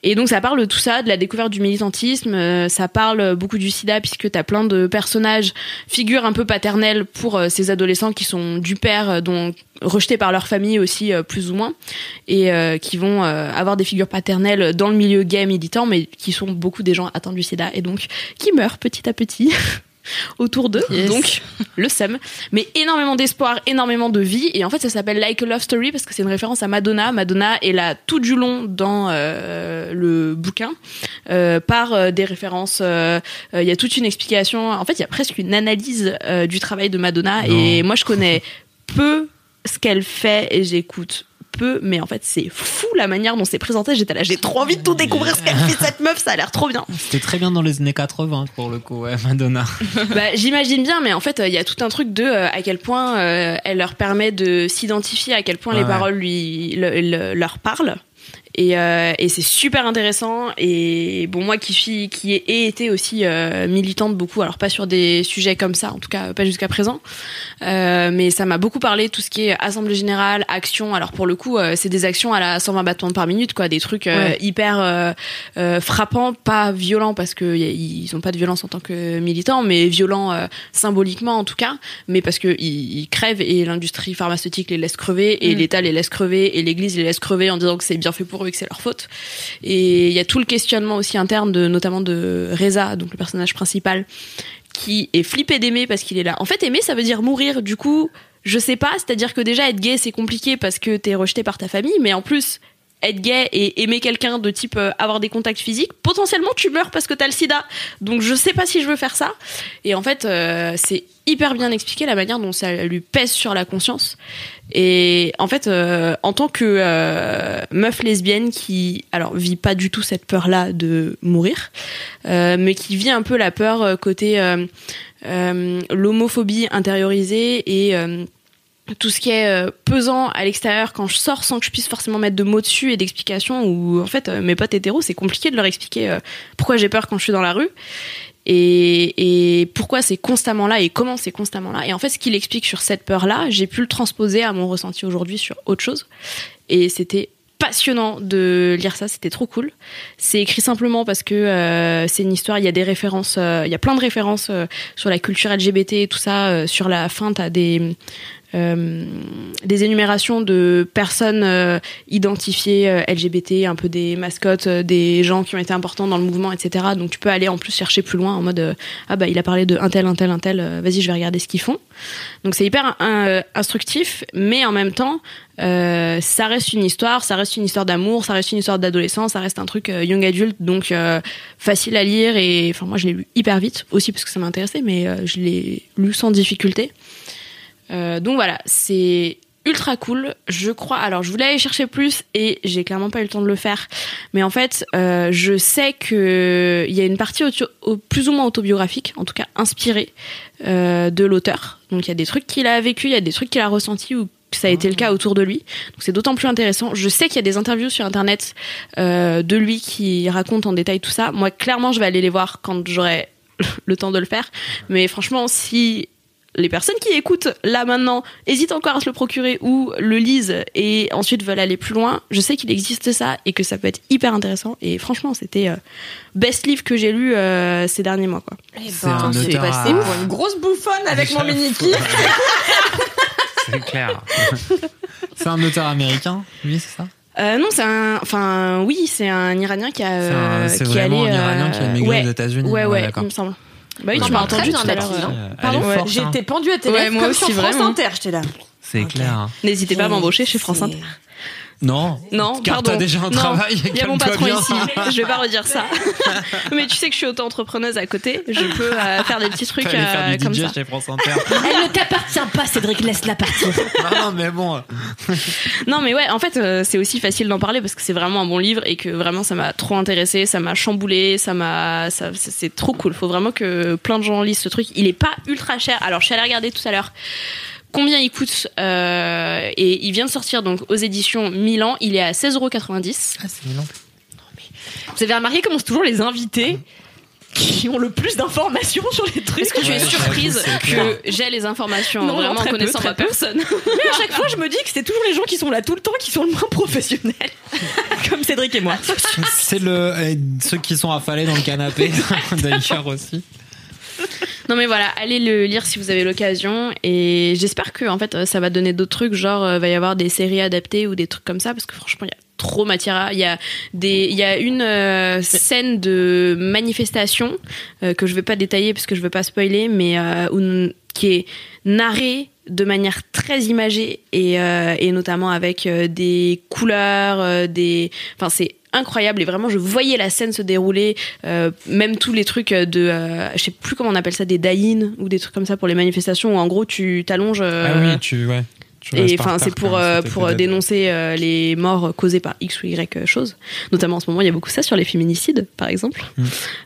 Et donc ça parle de tout ça, de la découverte du militantisme, euh, ça parle beaucoup du sida puisque t'as plein de personnages, figures un peu paternelles pour euh, ces adolescents qui sont du père, euh, dont rejetés par leur famille aussi euh, plus ou moins, et qui vont avoir des figures paternelles dans le milieu gay militant, mais qui sont beaucoup des gens atteints du sida et donc qui meurent petit à petit. <laughs> autour d'eux, donc le seum, mais énormément d'espoir, énormément de vie, et en fait ça s'appelle Like a Love Story parce que c'est une référence à Madonna. Madonna est là tout du long dans euh, le bouquin euh, par euh, des références. Il y a toute une explication. En fait, il y a presque une analyse du travail de Madonna, et moi je connais <laughs> peu ce qu'elle fait et j'écoute peu, mais en fait c'est fou la manière dont c'est présenté. J'étais là, j'ai trop envie de tout découvrir ce qu'elle fait cette meuf, ça a l'air trop bien. C'était très bien dans les années 80 pour le coup, ouais, Madonna. <laughs> bah, j'imagine bien, mais en fait, il y a tout un truc de euh, à quel point euh, elle leur permet de s'identifier, à quel point Ouais, les ouais. paroles lui le- le- leur parlent. Et, euh, et c'est super intéressant. Et bon, moi qui suis, qui ai, été aussi euh, militante beaucoup, alors pas sur des sujets comme ça, en tout cas pas jusqu'à présent, euh, mais ça m'a beaucoup parlé tout ce qui est assemblée générale, action. Alors pour le coup, euh, c'est des actions à la 120 battements par minute, quoi, des trucs euh, Ouais. hyper euh, euh, frappants, pas violents parce que y a- ils ont pas de violence en tant que militants, mais violents euh, symboliquement en tout cas, mais parce que ils, ils crèvent et l'industrie pharmaceutique les laisse crever et Mm. l'État les laisse crever et l'Église les laisse crever en disant que c'est bien fait pour et que c'est leur faute. Et il y a tout le questionnement aussi interne de notamment de Reza, donc le personnage principal, qui est flippé d'aimer parce qu'il est là. En fait, aimer ça veut dire mourir. Du coup, je sais pas, c'est-à-dire que déjà être gay c'est compliqué parce que t'es rejeté par ta famille, mais en plus être gay et aimer quelqu'un de type euh, avoir des contacts physiques, potentiellement tu meurs parce que t'as le sida. Donc je sais pas si je veux faire ça. Et en fait, euh, c'est hyper bien expliqué la manière dont ça lui pèse sur la conscience. Et en fait, euh, en tant que euh, meuf lesbienne qui, alors, vit pas du tout cette peur-là de mourir, euh, mais qui vit un peu la peur côté l'homophobie intériorisée et tout ce qui est pesant à l'extérieur quand je sors sans que je puisse forcément mettre de mots dessus et d'explications ou en fait mes potes hétéros c'est compliqué de leur expliquer pourquoi j'ai peur quand je suis dans la rue et, et pourquoi c'est constamment là et comment c'est constamment là et en fait ce qu'il explique sur cette peur là j'ai pu le transposer à mon ressenti aujourd'hui sur autre chose et c'était passionnant de lire ça, c'était trop cool. C'est écrit simplement parce que euh, c'est une histoire, il y a des références, euh, il y a plein de références euh, sur la culture LGBT et tout ça. euh, sur la fin, t'as des des énumérations de personnes euh, identifiées euh, LGBT, un peu des mascottes, euh, des gens qui ont été importants dans le mouvement, etc. Donc tu peux aller en plus chercher plus loin en mode euh, ah bah il a parlé de un tel, un tel, un tel. euh, Vas-y, je vais regarder ce qu'ils font. Donc c'est hyper euh, instructif, mais en même temps, euh, ça reste une histoire, ça reste une histoire d'amour, ça reste une histoire d'adolescence, ça reste un truc euh, young adulte, donc euh, facile à lire et enfin moi je l'ai lu hyper vite aussi parce que ça m'intéressait, mais euh, je l'ai lu sans difficulté. Euh, donc voilà, c'est ultra cool. Je crois. Alors, je voulais aller chercher plus et j'ai clairement pas eu le temps de le faire. Mais en fait, euh, je sais que il y a une partie plus ou moins autobiographique, en tout cas inspirée euh, de l'auteur. Donc, il y a des trucs qu'il a vécu, il y a des trucs qu'il a ressentis ou que ça a été le cas autour de lui. Donc, c'est d'autant plus intéressant. Je sais qu'il y a des interviews sur internet de lui qui raconte en détail tout ça. Moi, clairement, je vais aller les voir quand j'aurai <laughs> le temps de le faire. Mais franchement, si les personnes qui écoutent là maintenant hésitent encore à se le procurer ou le lisent et ensuite veulent aller plus loin, je sais qu'il existe ça et que ça peut être hyper intéressant. Et franchement, c'était euh, best livre que j'ai lu euh, ces derniers mois. Quoi. Passé à- pour une grosse bouffonne avec mon mini. <laughs> C'est clair. <laughs> c'est un auteur américain, lui, c'est ça? Euh, non, c'est un, enfin oui, c'est un Iranien qui a, C'est un- euh, c'est qui est vraiment allé, un Iranien qui a euh, migré ouais, aux États-Unis. Ouais, ouais, il d'accord. me semble. Bah oui, tu m'as entendu tout à l'heure. Pardon, j'ai hein. été pendue à tes Ouais, lèvres moi comme aussi, sur France vraiment. Inter, j'étais là. C'est clair. N'hésitez pas à m'embaucher chez France Inter. Non. Non, Car pardon. t'as déjà un Non, travail. Il y a mon patron bien. ici. Je vais pas redire ça. <laughs> Mais tu sais que je suis auto-entrepreneuse à côté. Je peux euh, faire des petits trucs euh, du comme DJ ça. chez France Inter. <laughs> Elle ne t'appartient pas, Cédric, laisse-la partir. non, non, mais bon. <laughs> Non, mais ouais, en fait, euh, c'est aussi facile d'en parler parce que c'est vraiment un bon livre et que vraiment ça m'a trop intéressé, ça m'a chamboulé, ça m'a, ça, c'est- c'est trop cool. Faut vraiment que plein de gens lisent ce truc. Il est pas ultra cher. Alors, je suis allée regarder tout à l'heure combien il coûte euh, et il vient de sortir donc aux éditions Milan. Il est à 16,90€. Ah, c'est Milan. Vous avez remarqué comment c'est toujours les invités qui ont le plus d'informations sur les trucs? Est-ce que tu Ouais, es surprise que j'ai les informations? Non, vraiment en peu, connaissant très ma peu. personne <laughs> Mais à chaque fois, je me dis que c'est toujours les gens qui sont là tout le temps qui sont le moins professionnels. <laughs> Comme Cédric et moi. C'est le euh, ceux qui sont affalés dans le canapé <laughs> d'ailleurs aussi. Non mais voilà, allez le lire si vous avez l'occasion. Et j'espère que en fait ça va donner d'autres trucs genre euh, va y avoir des séries adaptées ou des trucs comme ça parce que franchement il y a trop matière à il y a des il y a une euh, scène de manifestation euh, que je vais pas détailler parce que je veux pas spoiler mais euh, où- qui est narrée de manière très imagée et, euh, et notamment avec des couleurs des enfin c'est incroyable et vraiment je voyais la scène se dérouler euh, même tous les trucs de euh, je sais plus comment on appelle ça des die ou des trucs comme ça pour les manifestations où en gros tu t'allonges euh, ah oui, tu ouais. tu et enfin c'est pour euh, pour dénoncer euh, les morts causées par x ou y choses notamment en ce moment il y a beaucoup ça sur les féminicides par exemple Mm.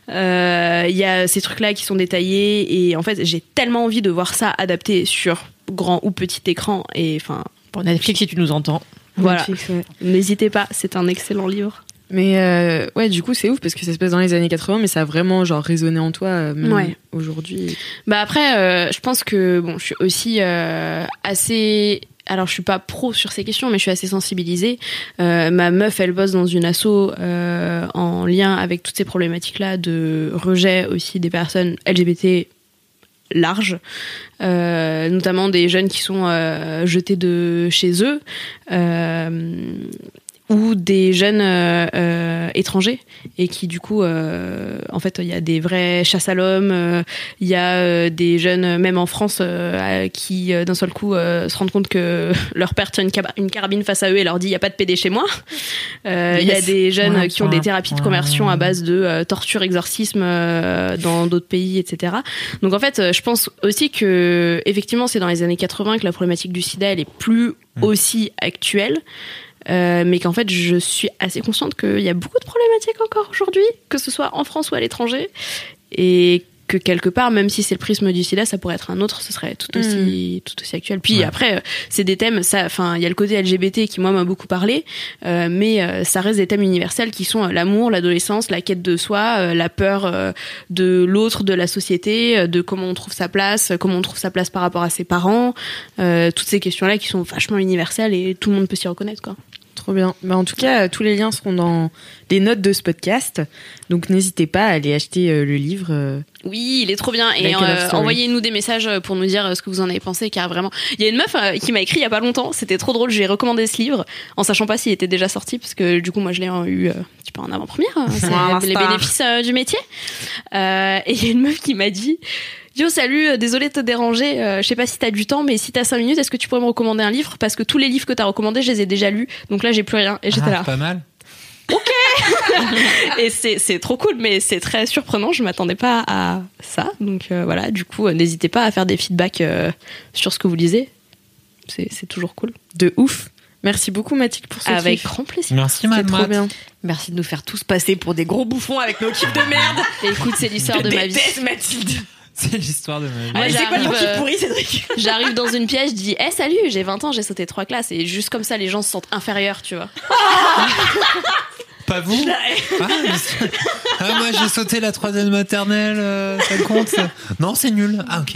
Euh, il y a ces trucs là qui sont détaillés et en fait j'ai tellement envie de voir ça adapté sur grand ou petit écran et enfin Pour Netflix, si tu nous entends. voilà ouais. n'hésitez pas c'est un excellent livre Mais euh, ouais, du coup, c'est ouf parce que ça se passe dans les années 80, mais ça a vraiment genre résonné en toi euh, même Ouais. aujourd'hui. Bah après, euh, je pense que bon, je suis aussi assez. Alors, je suis pas pro sur ces questions, mais je suis assez sensibilisée. Ma meuf, elle bosse dans une asso en lien avec toutes ces problématiques-là de rejet aussi des personnes LGBT larges, euh, notamment des jeunes qui sont euh, jetés de chez eux. Euh, ou des jeunes euh, euh, étrangers et qui du coup euh, en fait il y a des vraies chasses à l'homme euh, il y a euh, des jeunes même en France euh, qui euh, d'un seul coup euh, se rendent compte que <laughs> leur père tient une, carabine face à eux et leur dit il y a pas de PD chez moi. Euh, il y a des jeunes Ouais, qui ont des thérapies de conversion à base de torture exorcisme euh, dans d'autres pays etc donc en fait je pense aussi que effectivement c'est dans les années 80 que la problématique du sida elle est plus aussi actuelle euh, mais qu'en fait, je suis assez consciente qu'il y a beaucoup de problématiques encore aujourd'hui, que ce soit en France ou à l'étranger, et que quelque part, même si c'est le prisme du sida, ça pourrait être un autre, ce serait tout aussi, tout aussi actuel. Puis Ouais. après, euh, c'est des thèmes, ça, enfin, il y a le côté LGBT qui moi m'a beaucoup parlé, euh, mais euh, ça reste des thèmes universels qui sont euh, l'amour, l'adolescence, la quête de soi, euh, la peur euh, de l'autre, de la société, euh, de comment on trouve sa place, euh, comment on trouve sa place par rapport à ses parents, euh, toutes ces questions-là qui sont vachement universelles et tout le monde peut s'y reconnaître, quoi. Trop bien. Bah, en tout cas, euh, tous les liens seront dans les notes de ce podcast. Donc n'hésitez pas à aller acheter euh, le livre. euh. Oui, il est trop bien. Et euh, envoyez-nous des messages pour nous dire ce que vous en avez pensé, car vraiment, il y a une meuf qui m'a écrit il y a pas longtemps. C'était trop drôle. J'ai recommandé ce livre en sachant pas s'il était déjà sorti, parce que du coup, moi, je l'ai eu un petit peu en avant-première. hein. <laughs> C'est Ah, les star. bénéfices du métier. Et il y a une meuf qui m'a dit. Yo, salut, euh, désolé de te déranger. euh, je sais pas si t'as du temps, mais si t'as 5 minutes, est-ce que tu pourrais me recommander un livre? Parce que tous les livres que t'as recommandés, je les ai déjà lus. Donc là, j'ai plus rien. Et j'étais Ah, là. Pas mal. <laughs> Et c'est c'est trop cool, mais c'est très surprenant. Je m'attendais pas à ça. Donc euh, voilà, du coup, n'hésitez pas à faire des feedbacks euh, sur ce que vous lisez. C'est c'est toujours cool. De ouf. Merci beaucoup Mathilde pour ce Avec kiff. grand plaisir. Merci, C'est Mad trop Mat. bien. Merci de nous faire tous passer pour des gros bouffons avec nos kiffs de merde. Et écoute, c'est l'histoire de ma vie. Mathilde. C'est l'histoire de ma vie. J'arrive, kiff euh, pourri, Cédric <laughs> J'arrive dans une pièce, je dis Eh salut, j'ai 20 ans, j'ai sauté trois classes. Et juste comme ça, les gens se sentent inférieurs, tu vois. <laughs> Pas vous ah, mais- ah, moi j'ai sauté la troisième maternelle, euh, ça compte ça Non, c'est nul. Ah ok.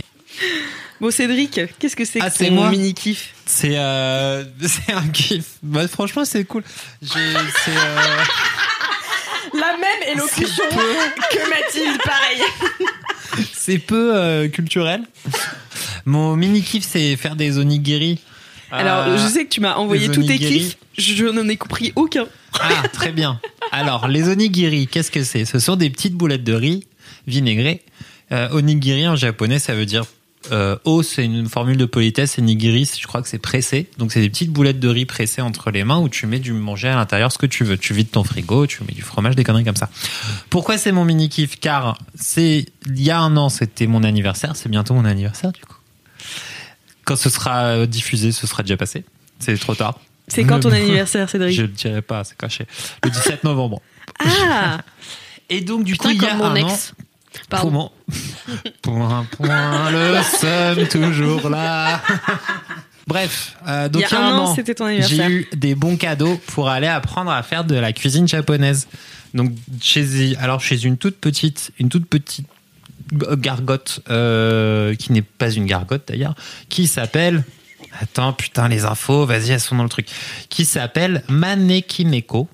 Bon Cédric, qu'est-ce que c'est Ah, que c'est ton moi mini kiff C'est euh, <laughs> c'est un kiff. Bah, franchement, c'est cool. C'est euh, La même élocution que Mathilde, pareil. C'est peu euh, culturel. Mon mini kiff, c'est faire des onigiri. Alors, Euh, je sais que tu m'as envoyé tous tes kiffs. Je n'en ai compris aucun. Ah, très bien. Alors, les onigiri, qu'est-ce que c'est? Ce sont des petites boulettes de riz vinaigrées. Euh, onigiri en japonais, ça veut dire euh, o, c'est une formule de politesse. Et nigiri, je crois que c'est pressé. Donc, c'est des petites boulettes de riz pressées entre les mains où tu mets du manger à l'intérieur ce que tu veux. Tu vides ton frigo, tu mets du fromage, des conneries comme ça. Pourquoi c'est mon mini kiff? Car c'est il y a un an, c'était mon anniversaire. C'est bientôt mon anniversaire, du coup. Quand ce sera euh, diffusé, ce sera déjà passé. C'est trop tard. C'est quand ton <laughs> anniversaire, Cédric? Je ne dirai pas, c'est caché. Le 17 novembre. Ah Et donc, du coup, il y a mon un ex? an. Pardon. Point, <laughs> point, point, le seum toujours là. <laughs> Bref, euh, donc Il y a un an, c'était ton j'ai eu des bons cadeaux pour aller apprendre à faire de la cuisine japonaise. Donc chez alors chez une toute petite une toute petite gargote euh, qui n'est pas une gargote d'ailleurs, qui s'appelle Attends, putain, les infos, vas-y, elles sont dans le truc. Qui s'appelle Manekimeko,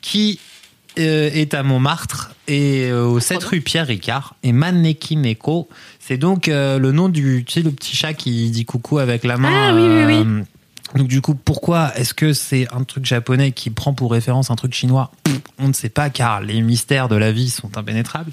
qui est à Montmartre et euh, au 7 rue Pierre Ricard. Et Manekimeko, c'est donc euh, le nom du, tu sais, le petit chat qui dit coucou avec la main. Ah, oui, oui, oui. Donc du coup, pourquoi est-ce que c'est un truc japonais qui prend pour référence un truc chinois? On ne sait pas car les mystères de la vie sont impénétrables.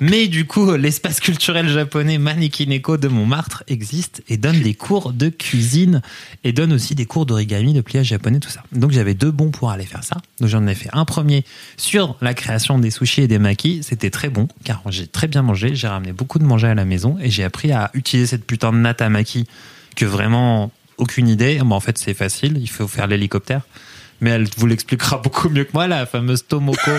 Mais du coup, l'espace culturel japonais Manekineko de Montmartre existe et donne des cours de cuisine et donne aussi des cours d'origami, de pliage japonais, tout ça. Donc j'avais deux bons pour aller faire ça. Donc j'en ai fait un premier sur la création des sushis et des makis. C'était très bon car j'ai très bien mangé. J'ai ramené beaucoup de manger à la maison et j'ai appris à utiliser cette putain de natte à maki que vraiment aucune idée. Bon, en fait, c'est facile. Il faut faire l'hélicoptère. Mais elle vous l'expliquera <laughs> beaucoup mieux que moi, la fameuse Tomoko.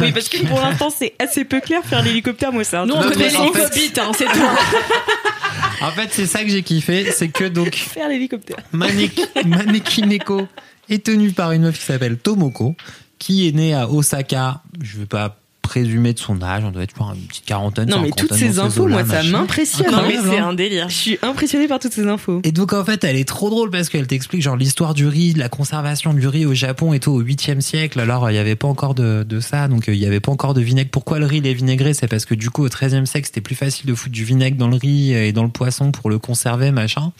Oui, parce que pour l'instant, c'est assez peu clair faire l'hélicoptère. Moi, c'est un Nous, on connaît mais les hein, c'est <laughs> tout. En fait, c'est ça que j'ai kiffé, c'est que donc faire l'hélicoptère. Manek- Manekineko est tenu par une meuf qui s'appelle Tomoko, qui est née à Osaka. Je vais pas présumer de son âge, on doit être une petite quarantaine. Non, mais toutes ces infos, moi, ça m'impressionne. Non, mais c'est un délire. Je suis impressionnée par toutes ces infos. Et donc en fait, elle est trop drôle parce qu'elle t'explique genre l'histoire du riz, la conservation du riz au Japon et tout au 8e siècle. Alors il n'y avait pas encore de, de ça, donc euh, il n'y avait pas encore de vinaigre. Pourquoi le riz il est vinaigré? C'est parce que du coup au 13e siècle c'était plus facile de foutre du vinaigre dans le riz et dans le poisson pour le conserver machin.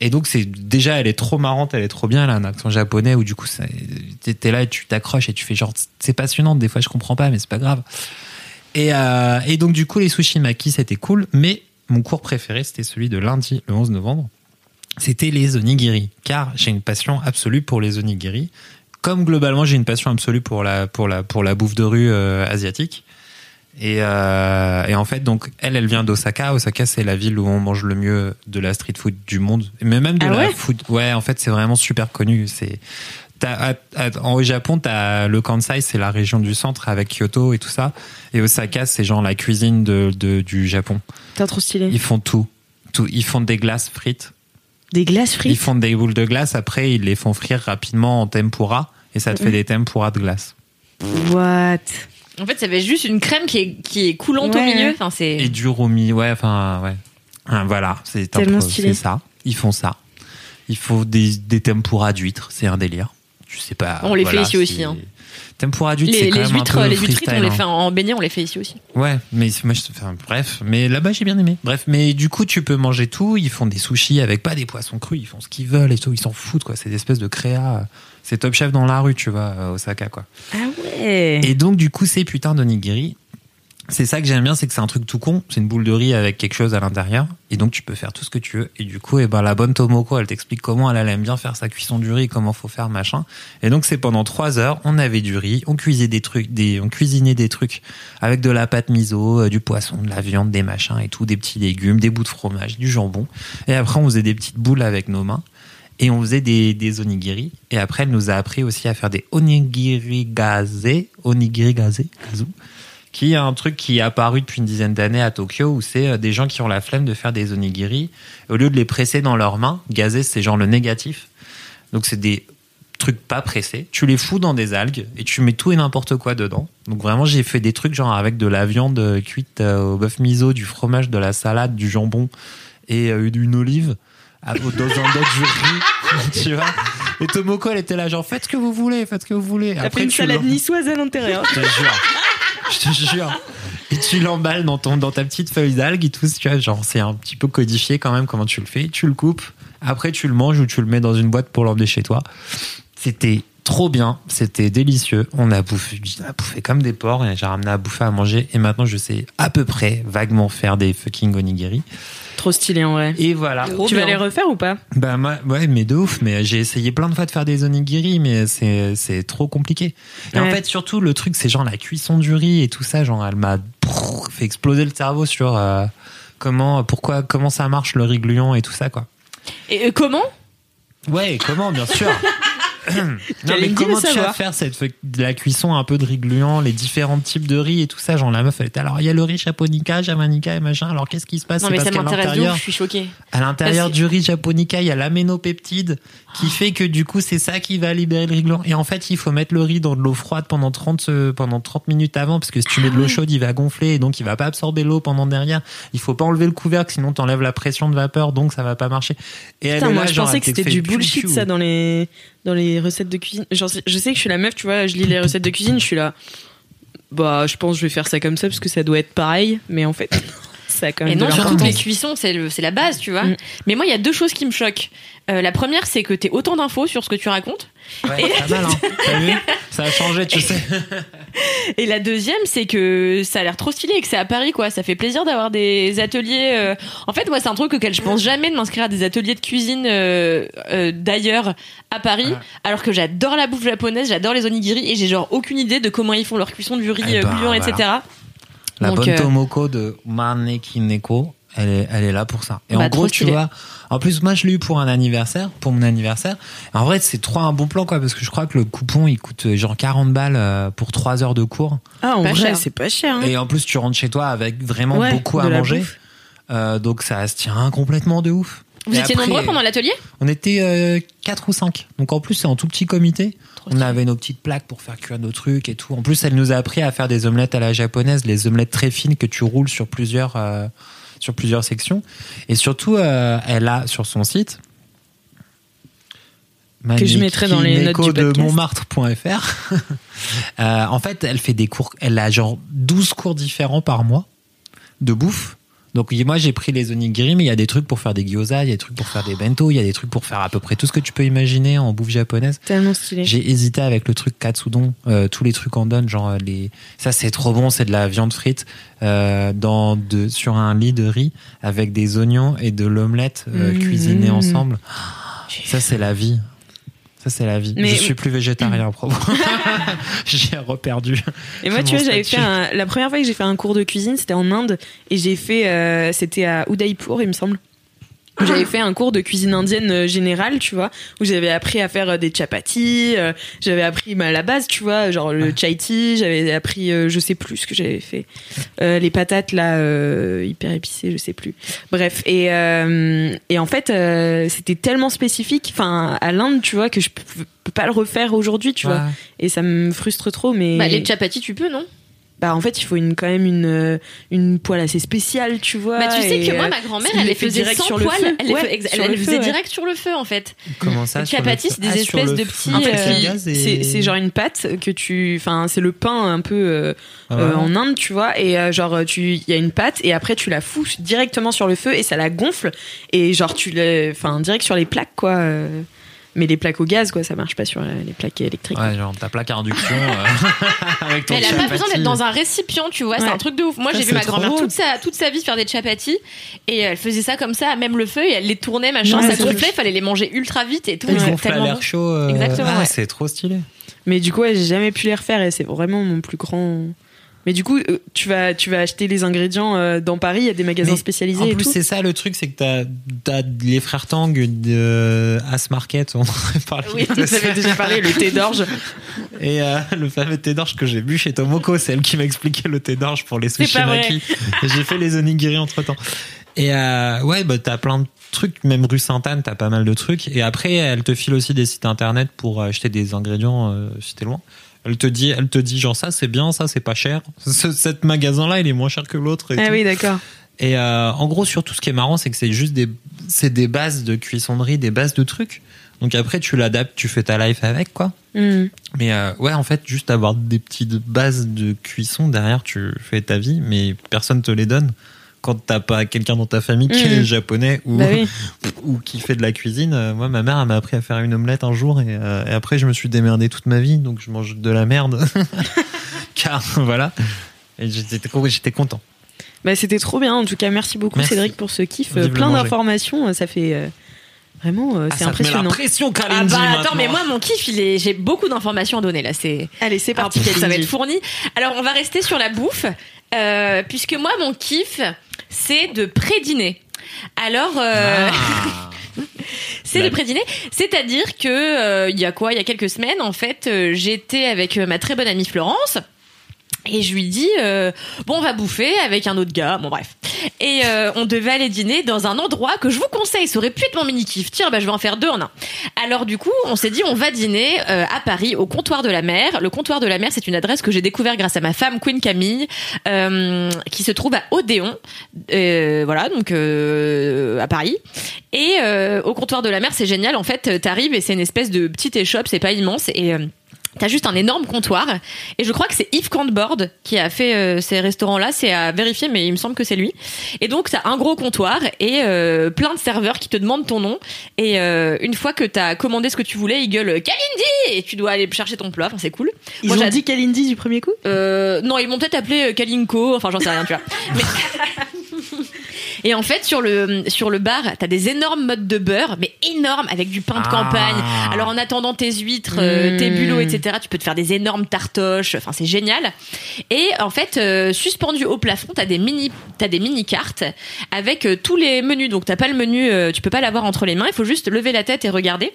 Et donc c'est déjà elle est trop marrante, elle est trop bien, elle a un accent japonais où du coup t'es là tu t'accroches et tu fais genre c'est passionnant, des fois je comprends pas mais c'est pas grave. Et, euh, et donc du coup les sushi maki c'était cool, mais mon cours préféré c'était celui de lundi le 11 novembre. C'était les onigiri, car j'ai une passion absolue pour les onigiri. Comme globalement j'ai une passion absolue pour la pour la pour la bouffe de rue euh, asiatique. Et, euh, et en fait, donc, elle, elle vient d'Osaka. Osaka, c'est la ville où on mange le mieux de la street food du monde. Mais même de Ah la ouais food. Ouais, en fait, c'est vraiment super connu. C'est, t'as- à- à- en, au Japon, t'as le Kansai, c'est la région du centre avec Kyoto et tout ça. Et Osaka, c'est genre la cuisine de, de- du Japon. T'as trop stylé. Ils font tout. Tout. Ils font des glaces frites. Des glaces Ils frites. font des boules de glace. Après, ils les font frire rapidement en tempura. Et ça te fait des tempura de glace. What? En fait, ça va être juste une crème qui est, qui est coulante au milieu. Enfin, c'est. Et du romi, ouais, enfin, ouais. Ah, Voilà, c'est Tellement peu- stylé. c'est ça. Ils font ça. Il faut des, des tempura d'huîtres, c'est un délire. Je sais pas. On les fait ici aussi, hein. Tempura d'huîtres, c'est Les, quand les même un huîtres, peu les huîtres on les fait hein. en beignet, on les fait ici aussi. Ouais, mais moi, je, enfin, bref, mais là-bas j'ai bien aimé. Bref, mais du coup tu peux manger tout. Ils font des sushis avec pas des poissons crus, ils font ce qu'ils veulent et tout. Ils s'en foutent quoi. C'est des espèces de créa. C'est Top Chef dans la rue, tu vois, à Osaka quoi. Ah ouais. Et donc, du coup, ces putains d'onigiri, c'est ça que j'aime bien, c'est que c'est un truc tout con. C'est une boule de riz avec quelque chose à l'intérieur. Et donc, tu peux faire tout ce que tu veux. Et du coup, eh ben, la bonne Tomoko, elle t'explique comment elle, elle aime bien faire sa cuisson du riz, comment faut faire, machin. Et donc, c'est pendant trois heures, on avait du riz, on cuisait des trucs, des, on cuisinait des trucs avec de la pâte miso, euh, du poisson, de la viande, des machins et tout, des petits légumes, des bouts de fromage, du jambon. Et après, on faisait des petites boules avec nos mains. Et on faisait des, des onigiri. Et après, elle nous a appris aussi à faire des onigiri gaze, onigiri gaze, kazu, qui est un truc qui est apparu depuis une dizaine d'années à Tokyo, où c'est euh, des gens qui ont la flemme de faire des onigiri. Au lieu de les presser dans leurs mains, gazer, c'est genre le négatif. Donc c'est des trucs pas pressés. Tu les fous dans des algues et tu mets tout et n'importe quoi dedans. Donc vraiment, j'ai fait des trucs genre avec de la viande euh, cuite euh, au bœuf miso, du fromage, de la salade, du jambon et une olive à- dans un riz, <laughs> tu vois. Et Tomoko, elle était là, genre, faites ce que vous voulez, faites ce que vous voulez. Fait une tu salade niçoise à l'intérieur. Je te jure. Je te jure. Et tu l'emballes dans, ton, dans ta petite feuille d'algue et tout, tu vois, genre, c'est un petit peu codifié quand même comment tu le fais. Tu le coupes, après tu le manges ou tu le mets dans une boîte pour l'emmener chez toi. C'était trop bien, c'était délicieux. On a bouffé, on a bouffé comme des porcs et j'ai ramené à bouffer à manger. Et maintenant, je sais à peu près vaguement faire des fucking onigiri. Trop stylé en vrai. Et voilà. tu vas les refaire ou pas? Bah moi, ouais, mais de ouf. Mais j'ai essayé plein de fois de faire des onigiri, mais c'est c'est trop compliqué. Et en fait, surtout le truc, c'est genre la cuisson du riz et tout ça. Genre, elle m'a fait exploser le cerveau sur euh, comment, pourquoi, comment ça marche le riz gluant et tout ça, quoi. Et euh, comment? Ouais, comment, bien sûr. <laughs> <coughs> non, mais comment tu vas faire cette la cuisson un peu de riz gluant, les différents types de riz et tout ça. Genre la meuf, elle était alors il y a le riz japonica, jamanica et machin. Alors qu'est-ce qui se passe Non, mais parce ça m'intéresse je suis choquée. à l'intérieur du riz japonica, il y a l'aménopeptide qui fait que du coup, c'est ça qui va libérer le riz gluant. Et en fait, il faut mettre le riz dans de l'eau froide pendant 30, euh, pendant 30 minutes avant, parce que si tu mets de l'eau chaude, il va gonfler et donc il va pas absorber l'eau pendant derrière. Il faut pas enlever le couvercle, sinon t'enlèves la pression de vapeur, donc ça va pas marcher. Et elle Putain, moi là, je genre, pensais que c'était du bullshit ça dans les dans les recettes de cuisine. Genre, je sais que je suis la meuf, tu vois, je lis les recettes de cuisine, je suis là. Bah, je pense que je vais faire ça comme ça parce que ça doit être pareil, mais en fait, <laughs> ça a quand même Et de non, surtout que l'importance. les cuissons, c'est le- c'est la base, tu vois. Mm. Mais moi, il y a deux choses qui me choquent. Euh, la première, c'est que t'es autant d'infos sur ce que tu racontes. Ouais, pas mal, hein. <laughs> T'as vu? Ça a changé, tu sais. <laughs> Et la deuxième, c'est que ça a l'air trop stylé et que c'est à Paris, quoi. Ça fait plaisir d'avoir des ateliers. euh, En fait, moi, c'est un truc auquel je pense jamais de m'inscrire à des ateliers de cuisine euh, euh, d'ailleurs à Paris, Ouais. alors que j'adore la bouffe japonaise, j'adore les onigiri et j'ai genre aucune idée de comment ils font leur cuisson du riz Eh euh, ben, voilà. etc. La Donc, bonne euh, Tomoko de Maneki Neko, elle est, elle est là pour ça. Et Bah, en gros, tu vois, en plus, moi, je l'ai eu pour un anniversaire, pour mon anniversaire. En vrai, c'est trop un bon plan, quoi, parce que je crois que le coupon, il coûte euh, genre 40 balles euh, pour 3 heures de cours. Ah, en Pas vrai, c'est pas cher. Hein. Et en plus, tu rentres chez toi avec vraiment Ouais, beaucoup à manger. Euh, donc, ça se tient complètement de ouf. Vous Et étiez après, nombreux pendant l'atelier? On était euh, 4 ou 5. Donc, en plus, c'est en tout petit comité. On avait nos petites plaques pour faire cuire nos trucs et tout. En plus, elle nous a appris à faire des omelettes à la japonaise, les omelettes très fines que tu roules sur plusieurs, euh, sur plusieurs sections. Et surtout, euh, elle a sur son site Que je mettrai dans les notes du de montmartre.fr. <laughs> euh, en fait, elle fait des cours, elle a genre 12 cours différents par mois de bouffe. Donc moi j'ai pris les onigiri, mais il y a des trucs pour faire des gyoza, il y a des trucs pour faire des bento, il y a des trucs pour faire à peu près tout ce que tu peux imaginer en bouffe japonaise. Tellement stylé. J'ai hésité avec le truc katsudon, euh, tous les trucs en don, genre euh, les. Ça c'est trop bon, c'est de la viande frite euh, dans de sur un lit de riz avec des oignons et de l'omelette euh, Mmh. cuisinés ensemble. Ça c'est la vie. Ça c'est la vie. Mais- Je suis plus végétarien, <laughs> provo. <laughs> j'ai reperdu. Et moi, <laughs> tu vois, j'avais fait un- la première fois que j'ai fait un cours de cuisine, c'était en Inde et j'ai fait, euh, c'était à Udaipur, il me semble. J'avais fait un cours de cuisine indienne euh, générale, tu vois, où j'avais appris à faire euh, des chapatis, euh, j'avais appris bah, la base, tu vois, genre le chai tea, j'avais appris, euh, je sais plus ce que j'avais fait, Euh, les patates là, euh, hyper épicées, je sais plus. Bref, et euh, et en fait, euh, c'était tellement spécifique, enfin à l'Inde, tu vois, que je peux peux pas le refaire aujourd'hui, tu vois, et ça me frustre trop, mais Bah, les chapatis, tu peux, non? Bah en fait il faut une quand même une euh, une poêle assez spéciale tu vois Bah, tu sais que moi, euh, ma grand-mère, elle les faisait direct sans sur le poêle. feu. Elle Ouais, fait- elle le feu, faisait ouais. direct sur le feu, en fait. Comment ça c'est des Ah, espèces de petits, en fait, euh, et- c'est c'est genre une pâte que tu enfin c'est le pain un peu euh, Ah euh, ouais. en Inde tu vois et euh, genre tu il y a une pâte et après tu la fous directement sur le feu et ça la gonfle et genre tu le enfin direct sur les plaques quoi euh. Mais les plaques au gaz quoi ça marche pas sur euh, les plaques électriques Ouais, genre ta plaque à induction euh, <laughs> avec ton Mais elle a pas besoin d'être dans un récipient, tu vois, c'est un truc de ouf. Moi, j'ai vu ma grand-mère toute sa, toute sa vie faire des chapatis et elle faisait ça comme ça, même le feu, et elle les tournait, machin, Ouais, ça c'est gonflait, fallait les manger ultra vite et tout. Ils tellement l'air chaud. euh, Exactement, ah, ouais. c'est trop stylé. mais du coup ouais, j'ai jamais pu les refaire et c'est vraiment mon plus grand mais du coup euh, tu vas tu vas acheter les ingrédients euh, dans Paris il y a des magasins Mais spécialisés En et plus, c'est ça le truc, c'est que t'as as les frères Tang de As Market, on en parlé. oui vous avez déjà parlé le thé d'orge <laughs> Et euh, le fameux thé d'orge que j'ai bu chez Tomoko, c'est elle qui m'a expliqué le thé d'orge pour les C'est sushi pas vrai. maki. J'ai fait les onigiri entre temps. Et euh, ouais, bah t'as plein de trucs, même rue Sainte-Anne, t'as pas mal de trucs. Et après, elle te file aussi des sites internet pour acheter des ingrédients euh, si t'es loin. Elle te dit, elle te dit genre ça c'est bien, ça c'est pas cher. Ce, cet magasin-là, il est moins cher que l'autre. ah tout. oui d'accord Et euh, en gros, surtout, ce qui est marrant, c'est que c'est juste des, c'est des bases de cuissonnerie, des bases de trucs. Donc après, tu l'adaptes, tu fais ta life avec, quoi. Hmm. Mais euh, ouais, en fait, juste avoir des petites bases de cuisson derrière, tu fais ta vie, mais personne te les donne. Quand t'as pas quelqu'un dans ta famille qui Mhm. est japonais ou, Bah oui. <laughs> ou qui fait de la cuisine, euh, moi, ma mère, elle m'a appris à faire une omelette un jour et, euh, et après, je me suis démerdé toute ma vie, donc je mange de la merde. <laughs> Car <laughs> voilà. Et j'étais content. Bah, c'était trop bien. En tout cas, merci beaucoup, Merci. Cédric, pour ce kiff. Vive Euh, le Plein d'informations. Ça fait vraiment, euh, Ah, c'est te met impressionnant. la pression, Ah bah attends, maintenant. mais moi mon kiff, il est, j'ai beaucoup d'informations à donner là. C'est Allez, c'est Alors, parti. ça va être fourni. Alors on va rester sur la bouffe, euh, puisque moi mon kiff, c'est de pré-dîner. Alors, euh, Ah. <laughs> c'est de pré-dîner, c'est-à-dire que euh, il y a quoi, il y a quelques semaines, en fait, euh, j'étais avec ma très bonne amie Florence. Et je lui dis euh, bon on va bouffer avec un autre gars. Bon bref. Et euh, on devait aller dîner dans un endroit que je vous conseille. Ça aurait pu être mon mini kiff tiens bah je vais en faire deux en un. Alors du coup on s'est dit on va dîner euh, à Paris au comptoir de la mer. Le comptoir de la mer c'est une adresse que j'ai découvert grâce à ma femme Queen Camille euh, qui se trouve à Odéon euh, voilà donc euh, à Paris. Et au comptoir de la mer c'est génial. En fait t'arrives et c'est une espèce de petite échoppe. C'est pas immense T'as juste un énorme comptoir et je crois que c'est Yves Cantbord qui a fait euh, ces restaurants-là. C'est à vérifier, mais il me semble que c'est lui. Et donc t'as un gros comptoir et euh, plein de serveurs qui te demandent ton nom. Et euh, une fois que t'as commandé ce que tu voulais, ils gueulent Kalindi et tu dois aller chercher ton plat. Enfin c'est cool. Ils Moi, ont dit Kalindi du premier coup? Euh, non, ils m'ont peut-être appelé euh, Kalinko, enfin j'en sais rien, tu vois. <laughs> Mais- <laughs> Et en fait, sur le, sur le bar, t'as des énormes modes de beurre, mais énormes, avec du pain de Ah. campagne. Alors en attendant tes huîtres, euh, Mmh. tes bulots, etc., tu peux te faire des énormes tartoches, enfin c'est génial. Et en fait, euh, suspendu au plafond, t'as des mini, t'as des mini cartes avec euh, tous les menus. Donc t'as pas le menu, euh, tu peux pas l'avoir entre les mains, il faut juste lever la tête et regarder.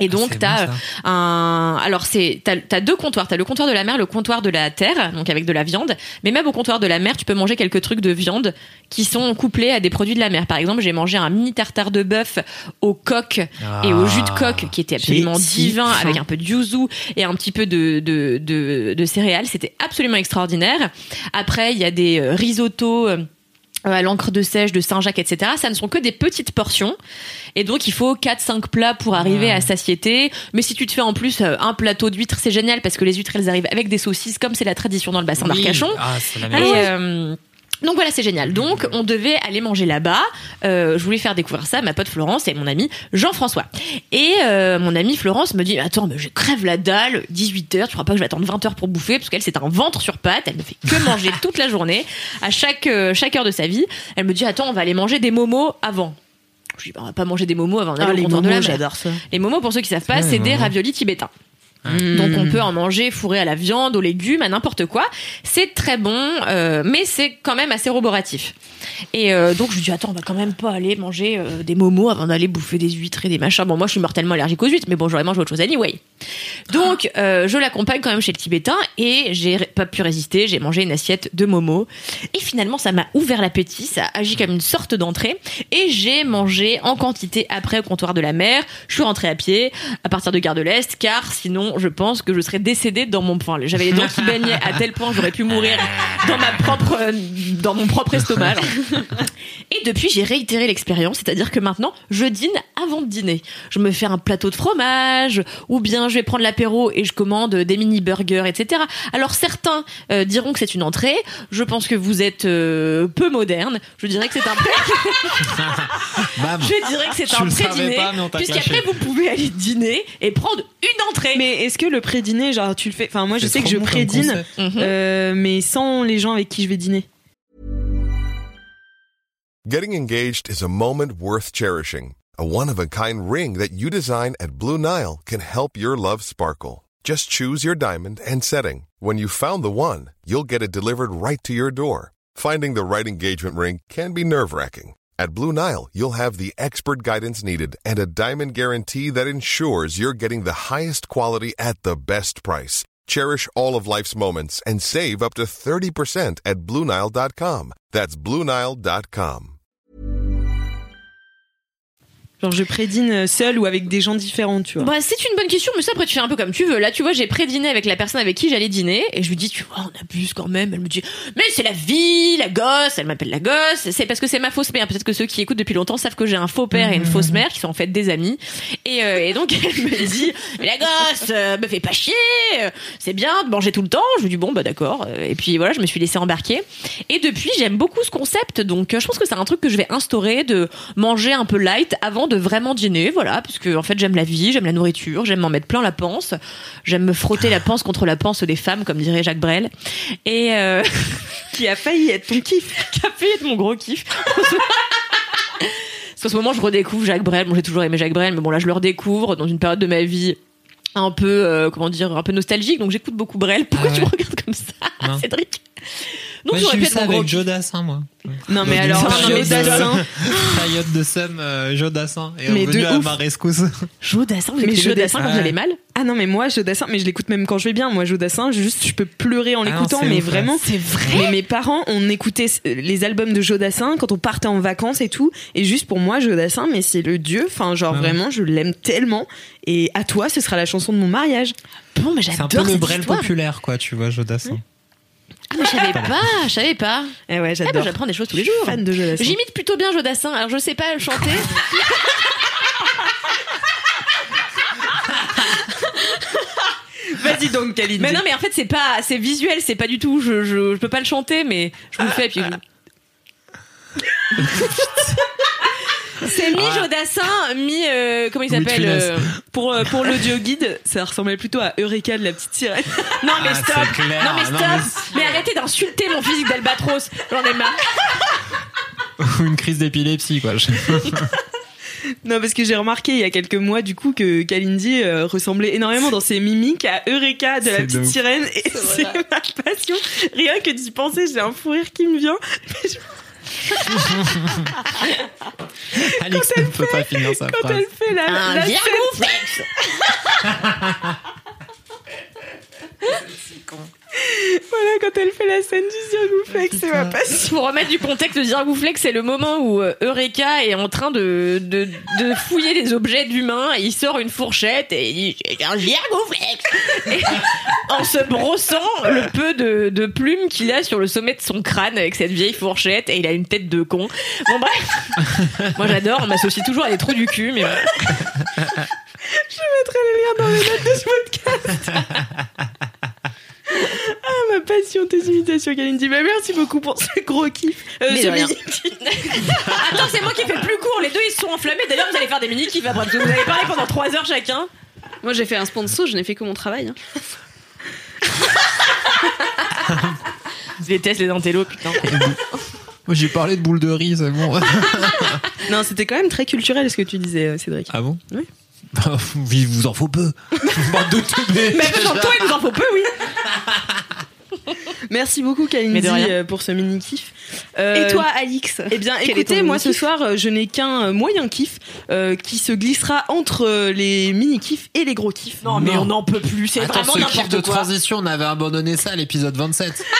Et Ah, donc c'est t'as bon, ça. un alors c'est t'as as deux comptoirs. T'as le comptoir de la mer le comptoir de la terre donc avec de la viande. Mais même au comptoir de la mer tu peux manger quelques trucs de viande qui sont couplés à des produits de la mer par exemple j'ai mangé un mini tartare de bœuf au coq et au jus de coq qui était absolument divin avec un peu de yuzu et un petit peu de de de, de céréales. C'était absolument extraordinaire. Après il y a des euh, risottos euh, à l'encre de sèche de Saint-Jacques, etc. Ça ne sont que des petites portions. Et donc, il faut 4-5 plats pour arriver à satiété. Mais si tu te fais en plus euh, un plateau d'huîtres, c'est génial parce que les huîtres, elles arrivent avec des saucisses, comme c'est la tradition dans le bassin Oui. d'Arcachon. Ah, c'est la Et, même chose. euh, Donc voilà, c'est génial. Donc on devait aller manger là-bas. Euh, je voulais faire découvrir ça à ma pote Florence et mon ami Jean-François. Et euh, mon ami Florence me dit "Attends, mais je crève la dalle, 18h, tu crois pas que je vais attendre 20h pour bouffer parce qu'elle c'est un ventre sur pattes, elle ne fait que manger <laughs> toute la journée à chaque euh, chaque heure de sa vie. Elle me dit "Attends, on va aller manger des momos avant." Je dis bah, "On va pas manger des momos avant d'aller Ah, au les comptoir de la momos, j'adore ça. Les momos, pour ceux qui savent pas, c'est des momos. raviolis tibétains. Donc on peut en manger fourré à la viande, aux légumes, à n'importe quoi. C'est très bon, euh, mais c'est quand même assez roboratif. Et euh, donc je lui dis attends, on va quand même pas aller manger euh, des momos avant d'aller bouffer des huîtres et des machins. Bon moi je suis mortellement allergique aux huîtres, mais bon j'aurais mangé autre chose anyway. Donc euh, je l'accompagne quand même chez le Tibétain et j'ai pas pu résister. J'ai mangé une assiette de momos et finalement ça m'a ouvert l'appétit. Ça a agi comme une sorte d'entrée et j'ai mangé en quantité après au comptoir de la mer. Je suis rentrée à pied à partir de Gare de l'Est car sinon je pense que je serais décédée dans mon enfin j'avais les dents qui baignaient à tel point que j'aurais pu mourir dans ma propre euh, dans mon propre estomac. alors. Et depuis j'ai réitéré l'expérience, c'est-à-dire que maintenant je dîne avant de dîner. Je me fais un plateau de fromage ou bien je vais prendre l'apéro et je commande des mini burgers etc. Alors certains euh, diront que c'est une entrée, je pense que vous êtes euh, peu moderne. Je dirais que c'est un <laughs> Bam. je dirais que c'est un pré-dîner, puisqu'après vous pouvez aller dîner et prendre une entrée. Mais est-ce que le pré-dîner, genre tu le fais? Enfin, moi je sais que je pré-dîne. Mhm. euh, mais sans les gens avec qui je vais dîner. Getting engaged is a moment worth cherishing. A one of a kind ring that you design at Blue Nile can help your love sparkle. Just choose your diamond and setting. When you've found the one, you'll get it delivered right to your door. Finding the right engagement ring can be nerve wracking. At Blue Nile, you'll have the expert guidance needed and a diamond guarantee that ensures you're getting the highest quality at the best price. Cherish all of life's moments and save up to 30% at BlueNile.com. That's BlueNile.com. Genre je pré-dîne seul ou avec des gens différents, tu vois. Bah, c'est une bonne question, mais ça, après, tu fais un peu comme tu veux. Là, tu vois, j'ai pré-dîné avec la personne avec qui j'allais dîner, et je lui dis, tu vois, on abuse quand même. Elle me dit, mais c'est la vie, la gosse, elle m'appelle la gosse. C'est parce que c'est ma fausse mère. Peut-être que ceux qui écoutent depuis longtemps savent que j'ai un faux père et une fausse mère, qui sont en fait des amis. Et, euh, et donc, <laughs> elle me dit, mais la gosse, euh, me fait pas chier, c'est bien de manger tout le temps. Je lui dis, bon, bah, d'accord. Et puis, voilà, je me suis laissée embarquer. Et depuis, j'aime beaucoup ce concept, donc, euh, je pense que c'est un truc que je vais instaurer de manger un peu light avant de vraiment dîner, voilà, parce que en fait j'aime la vie, j'aime la nourriture, j'aime m'en mettre plein la panse, j'aime me frotter la panse contre la panse des femmes, comme dirait Jacques Brel, et euh, <laughs> Qui a failli être ton kiff. qui a fait être mon gros kiff. Parce qu'en ce moment je redécouvre Jacques Brel, bon j'ai toujours aimé Jacques Brel, mais bon là je le redécouvre dans une période de ma vie un peu euh, comment dire un peu nostalgique. Donc j'écoute beaucoup Brel. Pourquoi Ah tu me regardes comme ça Non. Cédric? Donc Ouais, j'aurais pu être ça mon gros avec kiff. Jodassin, moi. Non mais alors non, mais Jodassin, Période de somme, euh, Jodassin. Et Mais revenu de à ouf. ma rescousse. Jodassin vous Mais Jodassin, quand ouais. allez mal Ah non mais moi Jodassin, mais je l'écoute même quand je vais bien. Moi Jodassin, juste je peux pleurer en Ah non, l'écoutant, mais ouf, vraiment. c'est vrai Mais mes parents, on écoutait les albums de Jodassin quand on partait en vacances et tout. Et juste pour moi, Jodassin, mais c'est le dieu. Enfin, genre Ah ouais. vraiment, je l'aime tellement. Et à toi, ce sera la chanson de mon mariage. bon mais C'est un j'adore peu le Brel populaire, quoi, tu vois, Jodassin. ah je savais pas je savais pas Eh ouais, Ah bah, j'adore. j'apprends des choses tous les jours. Fan de Jodassin. J'imite plutôt bien Jodassin. Alors je sais pas le chanter. <laughs> Vas-y donc, Kalindi. mais non, mais en fait c'est pas, c'est visuel, c'est pas du tout. Je, je, je peux pas le chanter, mais je vous le fais puis. je- <laughs> C'est mi Jodassin, mi euh, comment il s'appelle euh, Pour, euh, pour l'audio guide, ça ressemblait plutôt à Eureka de la petite sirène. <laughs> Non mais Ah, stop. c'est clair. Non mais Non, stop. mais mais arrêtez d'insulter mon physique d'albatros. J'en ai marre. Ou <laughs> une crise d'épilepsie, quoi. Je- <laughs> Non, parce que j'ai remarqué il y a quelques mois, du coup, que Kalindi euh, ressemblait énormément dans ses mimiques à Eureka de la C'est de petite ouf. sirène. Et c'est ma passion. Rien que d'y penser, j'ai un fou rire qui me vient. Mais je- <laughs> Alex ne peut pas finir sa Quand phrase. elle fait la, Un. <laughs> <laughs> voilà, quand elle fait la scène du zirgouflex, c'est ma passion. Pour remettre du contexte, le Zirgouflex, c'est le moment où euh, Eureka est en train de, de, de fouiller les objets d'humains et il sort une fourchette et il dit J'ai un Zirgouflex Et En se brossant le peu de, de plumes qu'il a sur le sommet de son crâne avec cette vieille fourchette et il a une tête de con. Bon, bref. Moi j'adore, on m'associe toujours à des trous du cul, mais bon. <laughs> Je mettrai les liens dans les notes de ce podcast. <laughs> ah, ma imitations, tes imitations, Kalindi. Bah, merci beaucoup pour ce gros kiff. Euh, Mais ce de rien. mini-kiff. <laughs> Attends, c'est moi qui fais le plus court. Les deux, ils se sont enflammés. D'ailleurs, vous allez faire des mini-kifs après. parce que Vous allez parler pendant 3 heures chacun. Moi, j'ai fait un sponsor, je n'ai fait que mon travail. hein. <laughs> Je déteste les intellos, putain. Moi, j'ai parlé de boule de riz, c'est bon. <laughs> Non, c'était quand même très culturel ce que tu disais, euh, Cédric. Ah bon? Oui. <laughs> Il vous en faut peu. Bande de teubés. Mais dans toi, il nous en faut peu, oui. Merci beaucoup, Kalindi, euh, pour ce mini-kiff. Euh, Et toi, Alix Eh bien, écoutez, moi ce soir, euh, je n'ai qu'un moyen kiff euh, qui se glissera entre les mini-kiffs et les gros kiffs. Non, mais Non. on n'en peut plus. C'est Attends, vraiment ce kiff de quoi. transition, on avait abandonné ça à l'épisode 27. <laughs>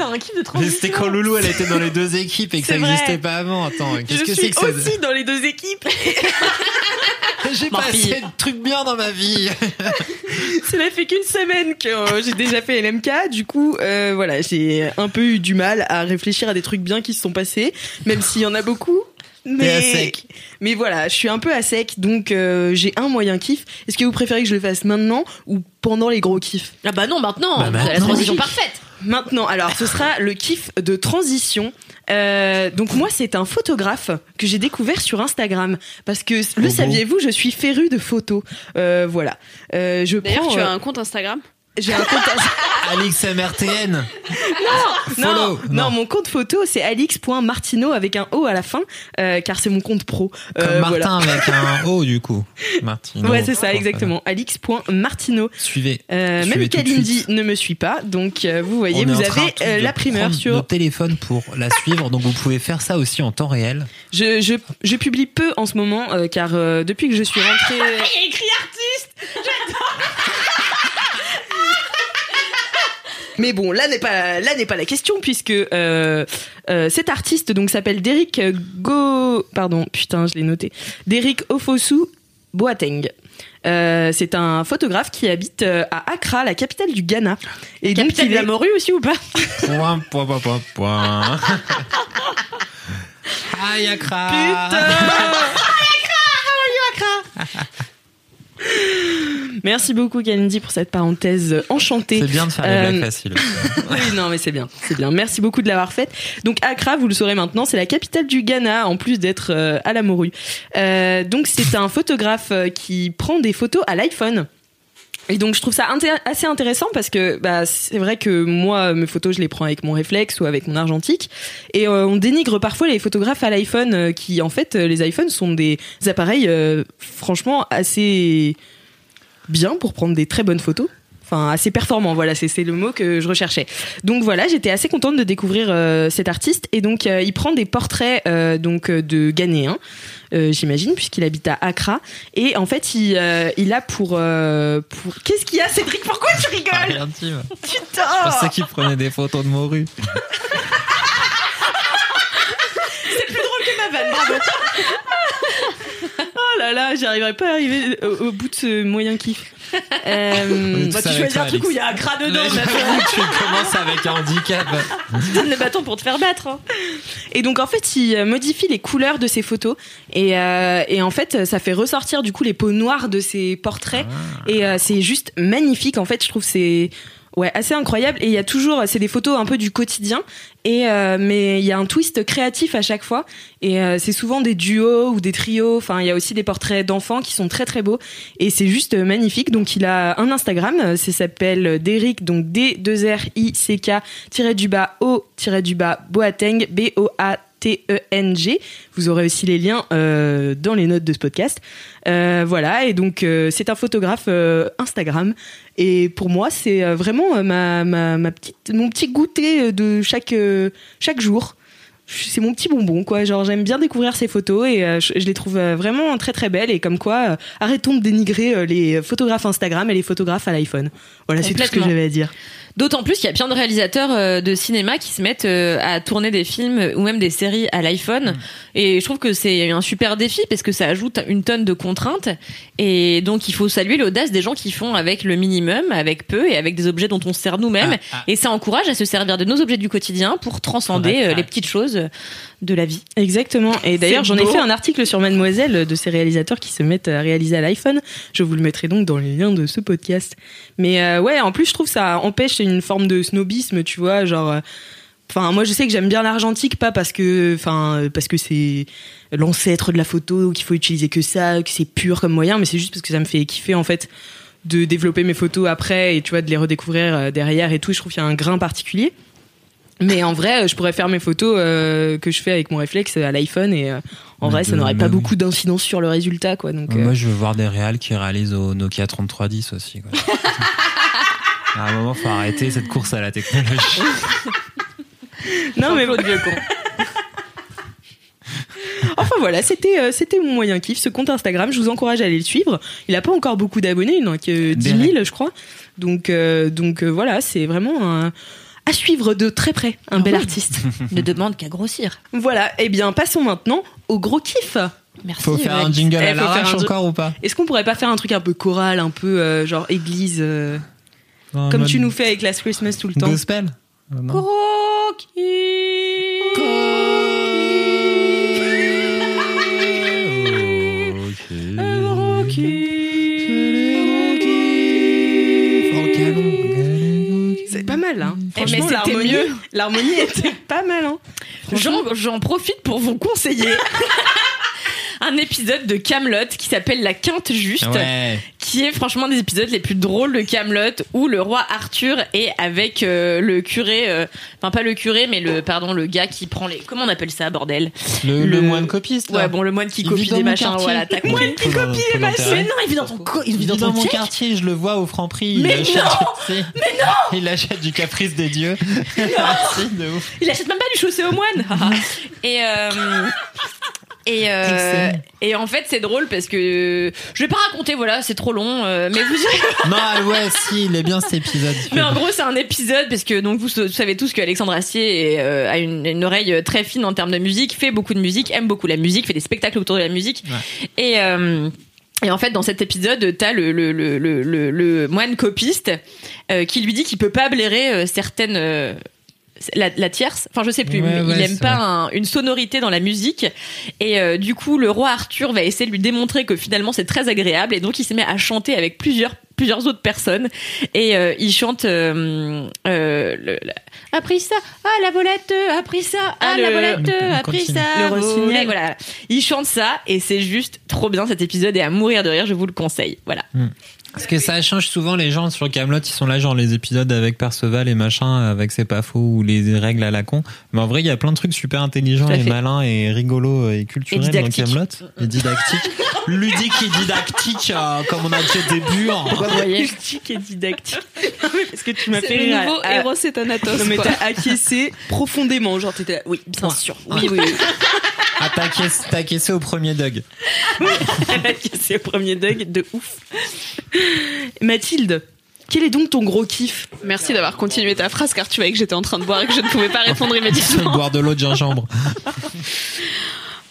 Un kiff de transition. c'était quand Loulou, elle était dans les deux équipes et que ça n'existait pas avant. Attends, qu'est-ce Je que suis c'est que ça aussi dans les deux équipes. <laughs> J'ai pas fille. assez de trucs bien dans ma vie. <laughs> Cela fait qu'une semaine que euh, j'ai déjà fait LMK. Du coup, euh, voilà, j'ai un peu eu du mal à réfléchir à des trucs bien qui se sont passés, même s'il y en a beaucoup. Mais, à sec. mais voilà, je suis un peu à sec, donc euh, j'ai un moyen kiff. Est-ce que vous préférez que je le fasse maintenant ou pendant les gros kiffs? Ah bah non, maintenant. Bah C'est la transition parfaite. Maintenant, alors ce sera le kiff de transition. Euh, donc moi, c'est un photographe que j'ai découvert sur Instagram parce que le Oh saviez-vous, je suis féru de photos. Euh, voilà. Euh, je D'ailleurs, prends. tu euh, as un compte Instagram? J'ai un compte. <laughs> Alix MRTN. non, Follow. non, Non. mon compte photo c'est alix.martino avec un O à la fin, euh, car c'est mon compte pro. Comme Euh, Martin avec un <laughs> O du coup. Martin. Voilà. Ouais, c'est ça, exactement. Alix.martino. Suivez. Euh, Suivez même Kalindi ne me suit pas, donc euh, vous voyez, On vous avez euh, la primeur sur. Notre téléphone pour la suivre, donc vous pouvez faire ça aussi en temps réel. Je, je, je publie peu en ce moment, euh, car euh, depuis que je suis rentrée. <laughs> Il y a écrit artiste. Mais bon, là n'est pas là n'est pas la question puisque euh, euh, cet artiste donc s'appelle Derek Go pardon putain je l'ai noté Derek Ofosu Boateng. Euh, c'est un photographe qui habite à Accra, la capitale du Ghana. Et donc Capitaine il de la morue aussi ou pas? Point, point, point, point, point. <laughs> Aïe, Accra? <laughs> <laughs> <laughs> Merci beaucoup Kalindi pour cette parenthèse enchantée. C'est bien de faire les Euh, blagues faciles. <laughs> Oui, non, mais c'est bien, c'est bien. Merci beaucoup de l'avoir faite. Donc Accra, vous le saurez maintenant, c'est la capitale du Ghana, en plus d'être euh, à la morue. Euh, donc c'est un photographe qui prend des photos à l'iPhone. Et donc je trouve ça assez intéressant parce que bah, c'est vrai que moi mes photos je les prends avec mon réflexe ou avec mon argentique et euh, on dénigre parfois les photographes à l'iPhone euh, qui en fait euh, les iPhones sont des appareils franchement assez bien pour prendre des très bonnes photos. Enfin, assez performant, voilà, c'est le mot que je recherchais. Donc voilà, j'étais assez contente de découvrir cet artiste et donc il prend des portraits donc de Ghanéens, euh, j'imagine, puisqu'il habite à Accra et en fait il, euh, il a pour euh, pour qu'est-ce qu'il y a Cédric? Pourquoi tu rigoles? Rien dit, moi. Je Putain pensais qu'il prenait des photos de morue. <laughs> C'est plus drôle que ma vanne, bravo. <laughs> Oh là là, j'arriverai pas à arriver au, au bout de ce moyen kiff. Euh, Bah, tu choisis un truc où il y a un gras dedans. <laughs> Tu commences avec un handicap. Donne le bâton pour te faire battre. hein. Et donc en fait, il euh, modifie les couleurs de ses photos et, euh, et en fait, ça fait ressortir du coup les peaux noires de ses portraits et euh, c'est juste magnifique. En fait, je trouve que c'est ouais assez incroyable. Et il y a toujours c'est des photos un peu du quotidien. Et euh, mais il y a un twist créatif à chaque fois. Et euh, c'est souvent des duos ou des trios. Enfin, il y a aussi des portraits d'enfants qui sont très très beaux. Et c'est juste magnifique. Donc il a un Instagram, ça s'appelle Derrick donc D 2 R I C K du bas O du bas Boateng B O A T E N G. Vous aurez aussi les liens euh, dans les notes de ce podcast. Euh, voilà et donc euh, c'est un photographe Instagram. Et pour moi c'est vraiment ma, ma, ma petite mon petit goûter de chaque chaque jour. C'est mon petit bonbon quoi. Genre j'aime bien découvrir ces photos et je, je les trouve vraiment très très belles. Et comme quoi arrêtons de dénigrer les photographes Instagram et les photographes à l'iPhone. Voilà c'est tout ce que j'avais à dire D'autant plus qu'il y a plein de réalisateurs euh, de cinéma qui se mettent euh, à tourner des films ou même des séries à l'iPhone. Et je trouve que c'est un super défi parce que ça ajoute une tonne de contraintes. Et donc il faut saluer l'audace des gens qui font avec le minimum, avec peu et avec des objets dont on se sert nous-mêmes. Ah, ah. Et ça encourage à se servir de nos objets du quotidien pour transcender euh, les petites choses de la vie. Exactement. Et d'ailleurs, j'en ai fait un article sur Mademoiselle de ces réalisateurs qui se mettent à réaliser à l'iPhone. Je vous le mettrai donc dans les liens de ce podcast. Mais euh, ouais, en plus, je trouve ça empêche une forme de snobisme, tu vois, genre. euh, Enfin, moi, je sais que j'aime bien l'argentique, pas parce que, enfin, parce que c'est l'ancêtre de la photo, qu'il faut utiliser que ça, que c'est pur comme moyen, mais c'est juste parce que ça me fait kiffer en fait de développer mes photos après et tu vois de les redécouvrir euh, derrière et tout. Je trouve qu'il y a un grain particulier. Mais en vrai, je pourrais faire mes photos euh, que je fais avec mon réflexe à l'iPhone et euh, en Mais vrai, ça n'aurait pas beaucoup d'incidence sur le résultat, quoi. Donc, euh, Moi, je veux voir des réals qui réalisent au Nokia 3310 aussi. Quoi. <laughs> à un moment, faut arrêter cette course à la technologie. non mais <laughs> enfin voilà, c'était euh, c'était mon moyen kiff, ce compte Instagram. Je vous encourage à aller le suivre. Il a pas encore beaucoup d'abonnés, il n'en a que 10 000, je crois. Donc euh, donc euh, voilà, c'est vraiment un à suivre de très près, un bel artiste. <laughs> Ne demande qu'à grossir. voilà. Eh bien, passons maintenant au gros kiff. Merci. Faut faire un jingle Eh, à faire l'arrache encore ou pas Est-ce qu'on pourrait pas faire un truc un peu choral, un peu euh, genre église, euh, comme tu nous fais avec Last Christmas tout le temps Gospel Euh, non mal, hein. Franchement, c'était l'harmonie, mieux. <laughs> l'harmonie était pas mal, hein. J'en, j'en profite pour vous conseiller <laughs> un épisode de Camelot qui s'appelle La Quinte Juste, Ouais. Qui est franchement des épisodes les plus drôles de Camelot où le roi Arthur est avec euh, le curé, euh, enfin pas le curé, mais le pardon le gars qui prend les, comment on appelle ça bordel? Le, le Le- moine copiste. là. Ouais bon le moine qui Il copie des machins, quartier. voilà t'as compris. qui copie les machins. Mais non il vit dans ton co- il Il vit dans vit ton dans mon quartier, je le vois au Franprix. Il Mais achète, non sais, <laughs> Il achète du caprice des dieux. <laughs> De ouf. Il achète même pas du chaussé au moine. <laughs> et euh, et euh, et en fait c'est drôle parce que je vais pas raconter voilà c'est trop long euh, mais vous <laughs> Non, ouais, si, il est bien cet épisode. mais en gros c'est un épisode parce que donc vous, vous savez tous que Alexandre Astier est, euh, a une, une oreille très fine en termes de musique fait beaucoup de musique aime beaucoup la musique fait des spectacles autour de la musique et euh, et en fait, dans cet épisode, t'as le, le, moine copiste euh, qui lui dit qu'il peut pas blairer euh, certaines. La, la tierce, enfin je sais plus, Ouais, il aime pas un- une sonorité dans la musique. Et euh, du coup le roi Arthur va essayer de lui démontrer que finalement c'est très agréable. Et donc il se met à chanter avec plusieurs plusieurs autres personnes. Et euh, il chante euh, euh, le- a pris ça ah la volette a pris ça ah, Ah, la le- volette le a pris ça. Le voilà. Il chante ça et c'est juste trop bien cet épisode. Et à mourir de rire je vous le conseille. Voilà Parce que ça change souvent les gens sur Camelot, ils sont là genre les épisodes avec Perceval et machin, avec c'est pas faux ou les règles à la con. Mais en vrai, il y a plein de trucs super intelligents et malins et rigolos et culturels dans. Camelot. Et didactiques. <laughs> Ludique et didactique, euh, comme on a dit au début. hein. vous voyez <laughs> Didactique et didactique. Parce que tu m'as fait C'est le nouveau à- héros et Thanatos. Non mais t'as acquiescé <laughs> profondément, genre t'étais là, oui, bien sûr, oui, oui, oui. Ah, t'as caissé- caissé au premier Doug. acquiescé au premier Doug, de ouf. <laughs> Mathilde, quel est donc ton gros kiff? Merci d'avoir continué ta phrase car tu voyais que j'étais en train de boire et que je ne pouvais pas répondre <laughs> immédiatement. Boire de l'eau de gingembre. <laughs>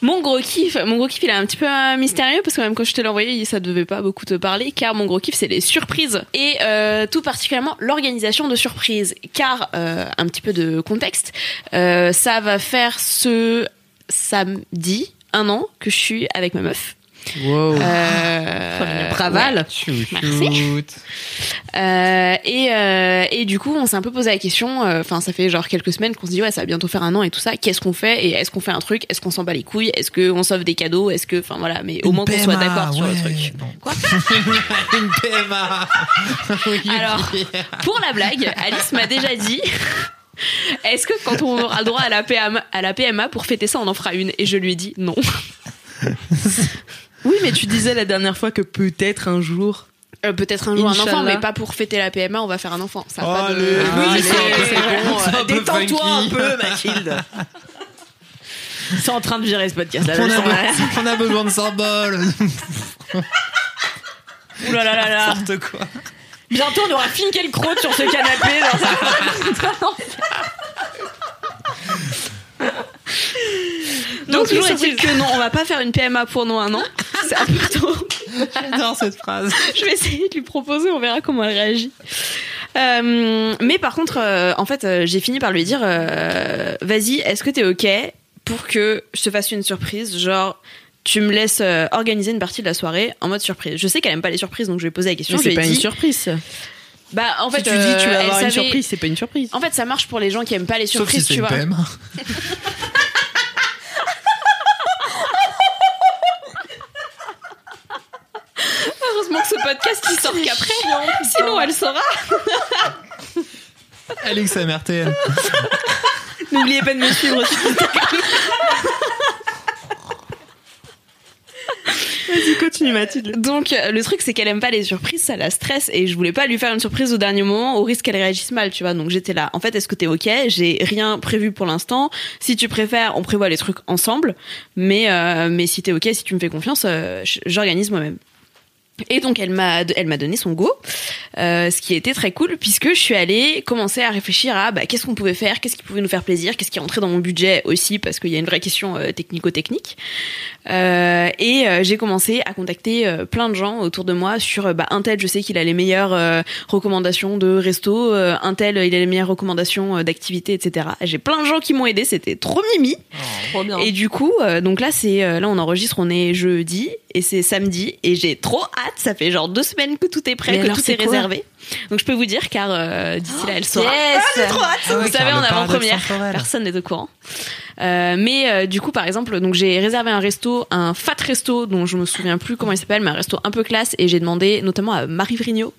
Mon gros kiff, mon gros kiff, il est un petit peu euh, mystérieux parce que même quand je te l'ai envoyé, ça devait pas beaucoup te parler car mon gros kiff, c'est les surprises et euh, tout particulièrement l'organisation de surprises. Car euh, un petit peu de contexte, euh, ça va faire ce samedi un an que je suis avec ma meuf. Euh, Praval. Merci. Euh, et, euh, et du coup, on s'est un peu posé la question. euh, Enfin, ça fait genre quelques semaines qu'on se dit ouais, ça va bientôt faire un an et tout ça. Qu'est-ce qu'on fait Et est-ce qu'on fait un truc? Est-ce qu'on s'en bat les couilles? Est-ce qu'on s'offre des cadeaux? Est-ce que, enfin voilà, mais au moins qu'on soit d'accord sur le truc. Quoi? <laughs> Une PMA. Oui, Alors, pour la blague, Alice m'a déjà dit. <laughs> Est-ce que quand on aura le droit à la, PMA, à la PMA pour fêter ça, on en fera une? Et je lui ai dit non. <laughs> Oui, mais tu disais la dernière fois que peut-être un jour. Euh, Peut-être un jour un enfant, mais pas pour fêter la PMA, on va faire un enfant. Ça a Oh, pas de... le- Oui, Ah, c'est c'est un peu- c'est bon. c'est un euh, Détends-toi un peu, Mathilde. Ils sont en train de virer ce podcast là On a, on besoin de symboles. Ouh là là là là. N'importe quoi. Bientôt, on aura Finkielkraut sur ce canapé. genre, ça- <laughs> Donc, Donc, toujours est-il que non, on va pas faire une PMA pour nous un an. C'est tôt. J'adore cette phrase. Je vais essayer de lui proposer, on verra comment elle réagit. Euh, mais par contre, euh, en fait, euh, j'ai fini par lui dire euh, Vas-y, est-ce que t'es OK pour que je te fasse une surprise? Genre, tu me laisses euh, organiser une partie de la soirée en mode surprise. Je sais qu'elle aime pas les surprises, donc je lui ai posé la question. C'est pas une surprise. Bah, en fait, si tu dis tu vas avoir une savait- surprise, c'est pas une surprise. En fait, ça marche pour les gens qui aiment pas les Sauf si surprises, c'est tu une vois. <laughs> PM. Heureusement que ce podcast il sort qu'après. Sinon, elle saura. <laughs> Alex MRTL. N'oubliez pas de me suivre sur Instagram. Vas-y, continue Mathilde. Donc euh, le truc c'est qu'elle aime pas les surprises, ça la stresse et je voulais pas lui faire une surprise au dernier moment au risque qu'elle réagisse mal, tu vois. Donc j'étais là. En fait, est-ce que t'es ok? J'ai rien prévu pour l'instant. Si tu préfères, on prévoit les trucs ensemble. Mais euh, mais si t'es ok, si tu me fais confiance, euh, j'organise moi-même. Et donc elle m'a elle m'a donné son go, euh, ce qui était très cool puisque je suis allée commencer à réfléchir à bah, qu'est-ce qu'on pouvait faire, qu'est-ce qui pouvait nous faire plaisir, qu'est-ce qui rentrait dans mon budget aussi parce qu'il y a une vraie question euh, technico-technique. Euh, et euh, j'ai commencé à contacter euh, plein de gens autour de moi sur euh, bah, un tel je sais qu'il a les meilleures euh, recommandations de resto, euh, un tel il a les meilleures recommandations d'activités etc. J'ai plein de gens qui m'ont aidé, c'était trop mimi. Trop bien. Et du coup, euh, donc là, c'est euh, là on enregistre, on est jeudi et c'est samedi et j'ai trop hâte. Ça fait genre deux semaines que tout est prêt, Mais que alors, tout c'est est réservé. Donc je peux vous dire car euh, d'ici là elle sera. Yes. Ah ouais, vous savez en avant-première. Personne n'est au courant. Euh, mais euh, du coup, par exemple, donc j'ai réservé un resto, un fat resto dont je me souviens plus comment il s'appelle, mais un resto un peu classe et j'ai demandé notamment à Marie Vrigno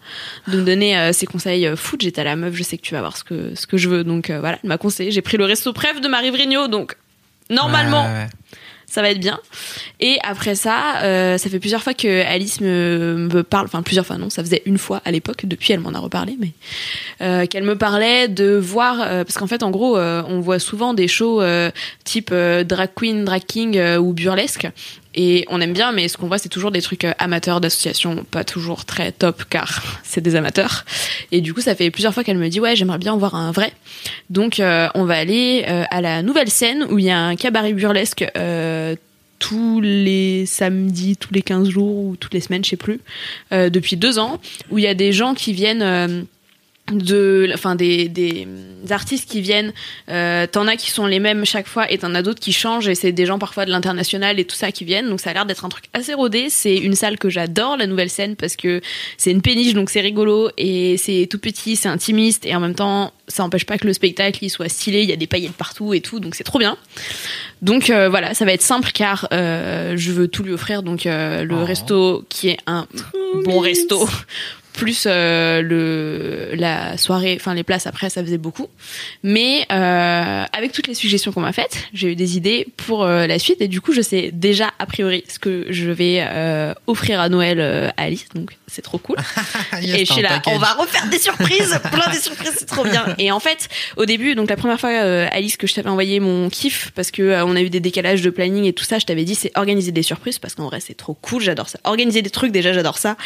de me donner euh, ses conseils euh, food. J'étais à la meuf, je sais que tu vas voir ce que ce que je veux, donc euh, voilà, elle m'a conseillé. J'ai pris le resto préf de Marie Vrigno, donc normalement Ouais, ouais, ouais. Ça va être bien. Et après ça, euh, ça fait plusieurs fois que Alice me, parle, enfin plusieurs fois non, ça faisait une fois à l'époque, depuis elle m'en a reparlé, mais euh, qu'elle me parlait de voir, euh, parce qu'en fait en gros, euh, on voit souvent des shows euh, type euh, drag queen, drag king ou burlesque. Et on aime bien, mais ce qu'on voit, c'est toujours des trucs euh, amateurs d'associations, pas toujours très top, car <laughs> c'est des amateurs. Et du coup, ça fait plusieurs fois qu'elle me dit, ouais, j'aimerais bien voir un vrai. Donc, euh, on va aller euh, à la nouvelle scène où il y a un cabaret burlesque tous les samedis, tous les 15 jours ou toutes les semaines, je sais plus, depuis deux ans, où il y a des gens qui viennent... de enfin des, des artistes qui viennent euh, t'en as qui sont les mêmes chaque fois et t'en as d'autres qui changent et c'est des gens parfois de l'international et tout ça qui viennent. Donc ça a l'air d'être un truc assez rodé. C'est une salle que j'adore la nouvelle scène parce que c'est une péniche donc c'est rigolo et c'est tout petit c'est intimiste et en même temps ça empêche pas que le spectacle il soit stylé. Il y a des paillettes partout et tout donc c'est trop bien. Donc euh, voilà ça va être simple car euh, je veux tout lui offrir. Donc le Oh. resto qui est un bon resto plus euh, le la soirée enfin les places après ça faisait beaucoup mais euh, avec toutes les suggestions qu'on m'a faites j'ai eu des idées pour euh, la suite et du coup je sais déjà a priori ce que je vais euh, offrir à Noël euh, à Alice donc c'est trop cool <laughs> Yes, et je suis là, on va refaire des surprises, plein de surprises, c'est trop bien. Et en fait, au début, donc la première fois, euh, Alice, que je t'avais envoyé mon kiff, parce que euh, on a eu des décalages de planning et tout ça, je t'avais dit, c'est organiser des surprises, parce qu'en vrai, c'est trop cool, j'adore ça. Organiser des trucs, déjà, j'adore ça.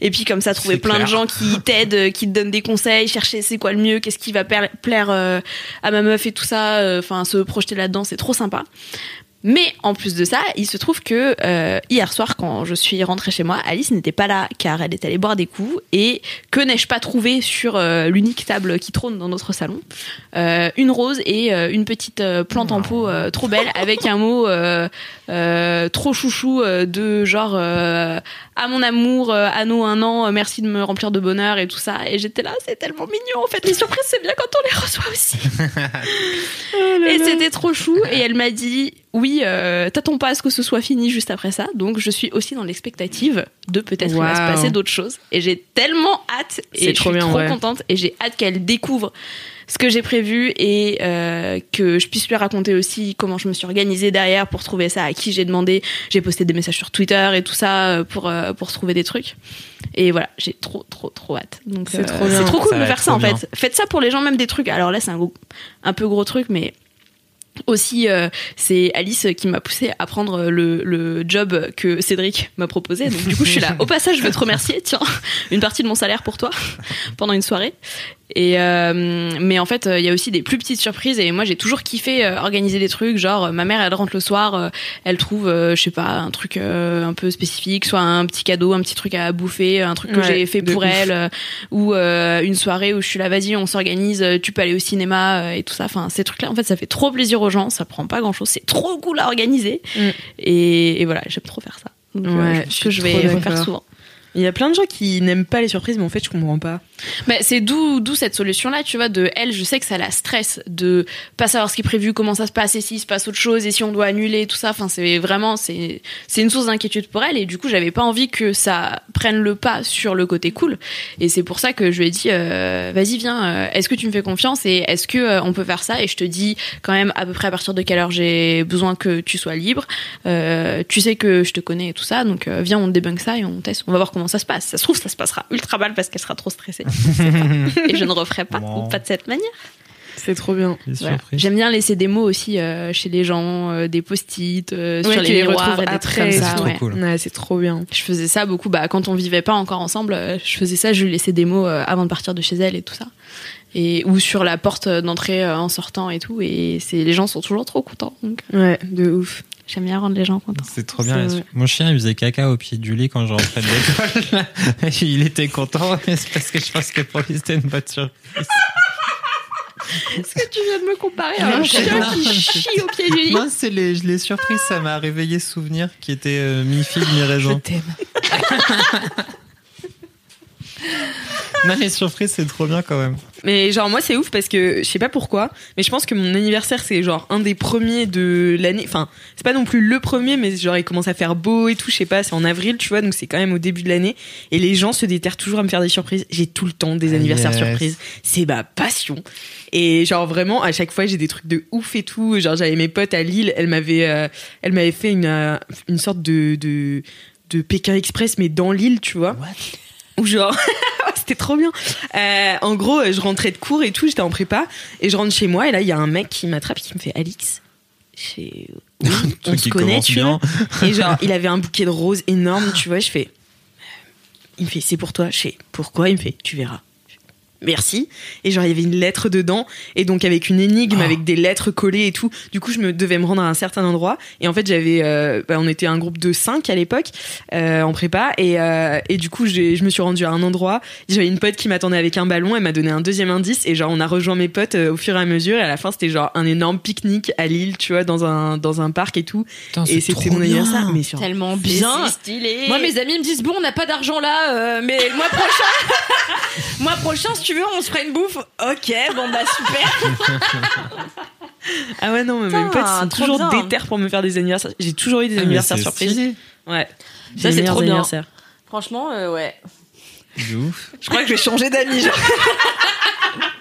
Et puis, comme ça, trouver C'est plein de gens qui t'aident, euh, qui te donnent des conseils, chercher c'est quoi le mieux, qu'est-ce qui va plaire, euh, à ma meuf et tout ça, euh, enfin, se projeter là-dedans, c'est trop sympa. Mais en plus de ça, il se trouve que euh, hier soir, quand je suis rentrée chez moi, Alice n'était pas là car elle est allée boire des coups. Et que n'ai-je pas trouvé sur euh, l'unique table qui trône dans notre salon Euh, Une rose et une petite plante en pot euh, trop belle avec un mot euh, trop chouchou euh, de genre euh, à mon amour, à nos un an, merci de me remplir de bonheur et tout ça. Et j'étais là, c'est tellement mignon. En fait, les surprises, c'est bien quand on les reçoit aussi. <laughs> Et c'était trop chou. Et elle m'a dit oui, euh, t'attends pas à ce que ce soit fini juste après ça. Donc je suis aussi dans l'expectative de peut-être il va se passer d'autres choses. Et j'ai tellement hâte et je suis bien, trop ouais. contente et j'ai hâte qu'elle découvre ce que j'ai prévu et euh, que je puisse lui raconter aussi comment je me suis organisée derrière pour trouver ça, à qui j'ai demandé. J'ai posté des messages sur Twitter et tout ça euh, pour euh, pour trouver des trucs. Et voilà, j'ai trop trop trop hâte. Donc C'est euh, trop trop cool Ça de faire ça en bien. fait. Faites ça pour les gens même des trucs. Alors là, c'est un, gros- un peu gros truc mais aussi, euh, c'est Alice qui m'a poussé à prendre le, le job que Cédric m'a proposé. Donc du coup, je suis là. <laughs> Au passage, je veux te remercier. Tiens, une partie de mon salaire pour toi pendant une soirée. Et euh, mais en fait, il y a aussi des plus petites surprises. Et moi, j'ai toujours kiffé euh, organiser des trucs. Genre, ma mère, elle rentre le soir, euh, elle trouve, je sais pas, un truc un peu spécifique, soit un petit cadeau, un petit truc à bouffer, un truc que Ouais, j'ai fait pour ouf. elle, ou une soirée où je suis là, vas-y, on s'organise, tu peux aller au cinéma et tout ça. Enfin, ces trucs-là, en fait, ça fait trop plaisir aux gens. Ça prend pas grand-chose. C'est trop cool à organiser. Mm. Et, et voilà, j'aime trop faire ça. Donc, euh, je pense que je vais faire souvent. Il y a plein de gens qui n'aiment pas les surprises, mais en fait, je comprends pas. Bah, c'est d'où d'où cette solution là tu vois de elle je sais que ça la stresse de pas savoir ce qui est prévu comment ça se passe et s'il se passe autre chose et si on doit annuler tout ça. Enfin c'est vraiment c'est c'est une source d'inquiétude pour elle et du coup j'avais pas envie que ça prenne le pas sur le côté cool. Et c'est pour ça que je lui ai dit euh, vas-y viens euh, est-ce que tu me fais confiance et est-ce que euh, on peut faire ça? Et je te dis quand même à peu près à partir de quelle heure j'ai besoin que tu sois libre. Euh, tu sais que je te connais et tout ça donc euh, viens on débunk ça et on teste. On va voir comment ça se passe ça se trouve ça se passera ultra mal parce qu'elle sera trop stressée <laughs> et je ne referai pas ou pas de cette manière. C'est trop bien. Voilà. J'aime bien laisser des mots aussi euh, chez les gens, euh, des post-it euh, Ouais, sur les miroirs des trucs comme c'est ça. ouais. cool. Ouais, c'est trop bien. Je faisais ça beaucoup. Bah, quand on vivait pas encore ensemble, euh, je faisais ça. Je lui laissais des mots euh, avant de partir de chez elle et tout ça. Et ou sur la porte d'entrée euh, en sortant et tout. Et c'est les gens sont toujours trop contents. Donc Ouais, de ouf. j'aime bien rendre les gens contents. C'est trop bien. Mon chien, il faisait caca au pied du lit quand je rentrais de l'école. <laughs> il était content, <laughs> mais c'est parce que je pense que pour lui, c'était une bonne surprise. Est-ce que tu viens de me comparer à un chien qui chie au pied du lit Moi, c'est les, les surprises, ça m'a réveillé souvenir qui étaient euh, mi-figue, mi-raisin. t'aime. <laughs> Non, les surprises, c'est trop bien quand même. Mais genre moi c'est ouf parce que je sais pas pourquoi, mais je pense que mon anniversaire c'est genre un des premiers de l'année. Enfin c'est pas non plus le premier, mais genre il commence à faire beau et tout. Je sais pas, c'est en avril, tu vois, donc c'est quand même au début de l'année. Et les gens se déterrent toujours à me faire des surprises. J'ai tout le temps des anniversaires yes. surprises. C'est ma passion. Et genre vraiment à chaque fois j'ai des trucs de ouf et tout. Genre j'avais mes potes à Lille, elle m'avait, euh, elle m'avait fait une euh, une sorte de de de Pékin Express mais dans l'île, tu vois. Ou genre, <laughs> c'était trop bien. Euh, en gros, euh, je rentrais de cours et tout, j'étais en prépa, et je rentre chez moi, et là, il y a un mec qui m'attrape qui me fait Alix. Je fais, <laughs> oui, on se connaît, tu vois. Et genre, <laughs> il avait un bouquet de roses énorme, tu vois, je fais. Il me fait, c'est pour toi. Je fais, pourquoi? Il me fait, tu verras. Merci. Et genre, il y avait une lettre dedans. Et donc, avec une énigme, Oh. avec des lettres collées et tout. Du coup, je me devais me rendre à un certain endroit. Et en fait, j'avais, euh, bah, on était un groupe de cinq à l'époque, euh, en prépa. Et, euh, et du coup, j'ai- je me suis rendue à un endroit. J'avais une pote qui m'attendait avec un ballon. Elle m'a donné un deuxième indice. Et genre, on a rejoint mes potes euh, au fur et à mesure. Et à la fin, c'était genre un énorme pique-nique à Lille, tu vois, dans un, dans un parc et tout. Putain, et c'est c'était trop mon bien. anniversaire. Mais sur Tellement bien. stylé. Moi, mes amis me disent bon, on n'a pas d'argent là, euh, mais le mois prochain, <laughs> mois prochain, si tu veux, on se fera une bouffe. Ok, bon bah super. <laughs> Ah ouais, non, mais mes potes sont toujours bien. déter pour me faire des anniversaires. J'ai toujours eu des Ah, anniversaires surprises. stylé. Ouais. Ça, c'est trop bien. Franchement, euh, ouais. De ouf. Je crois que je vais changer d'amis. <laughs>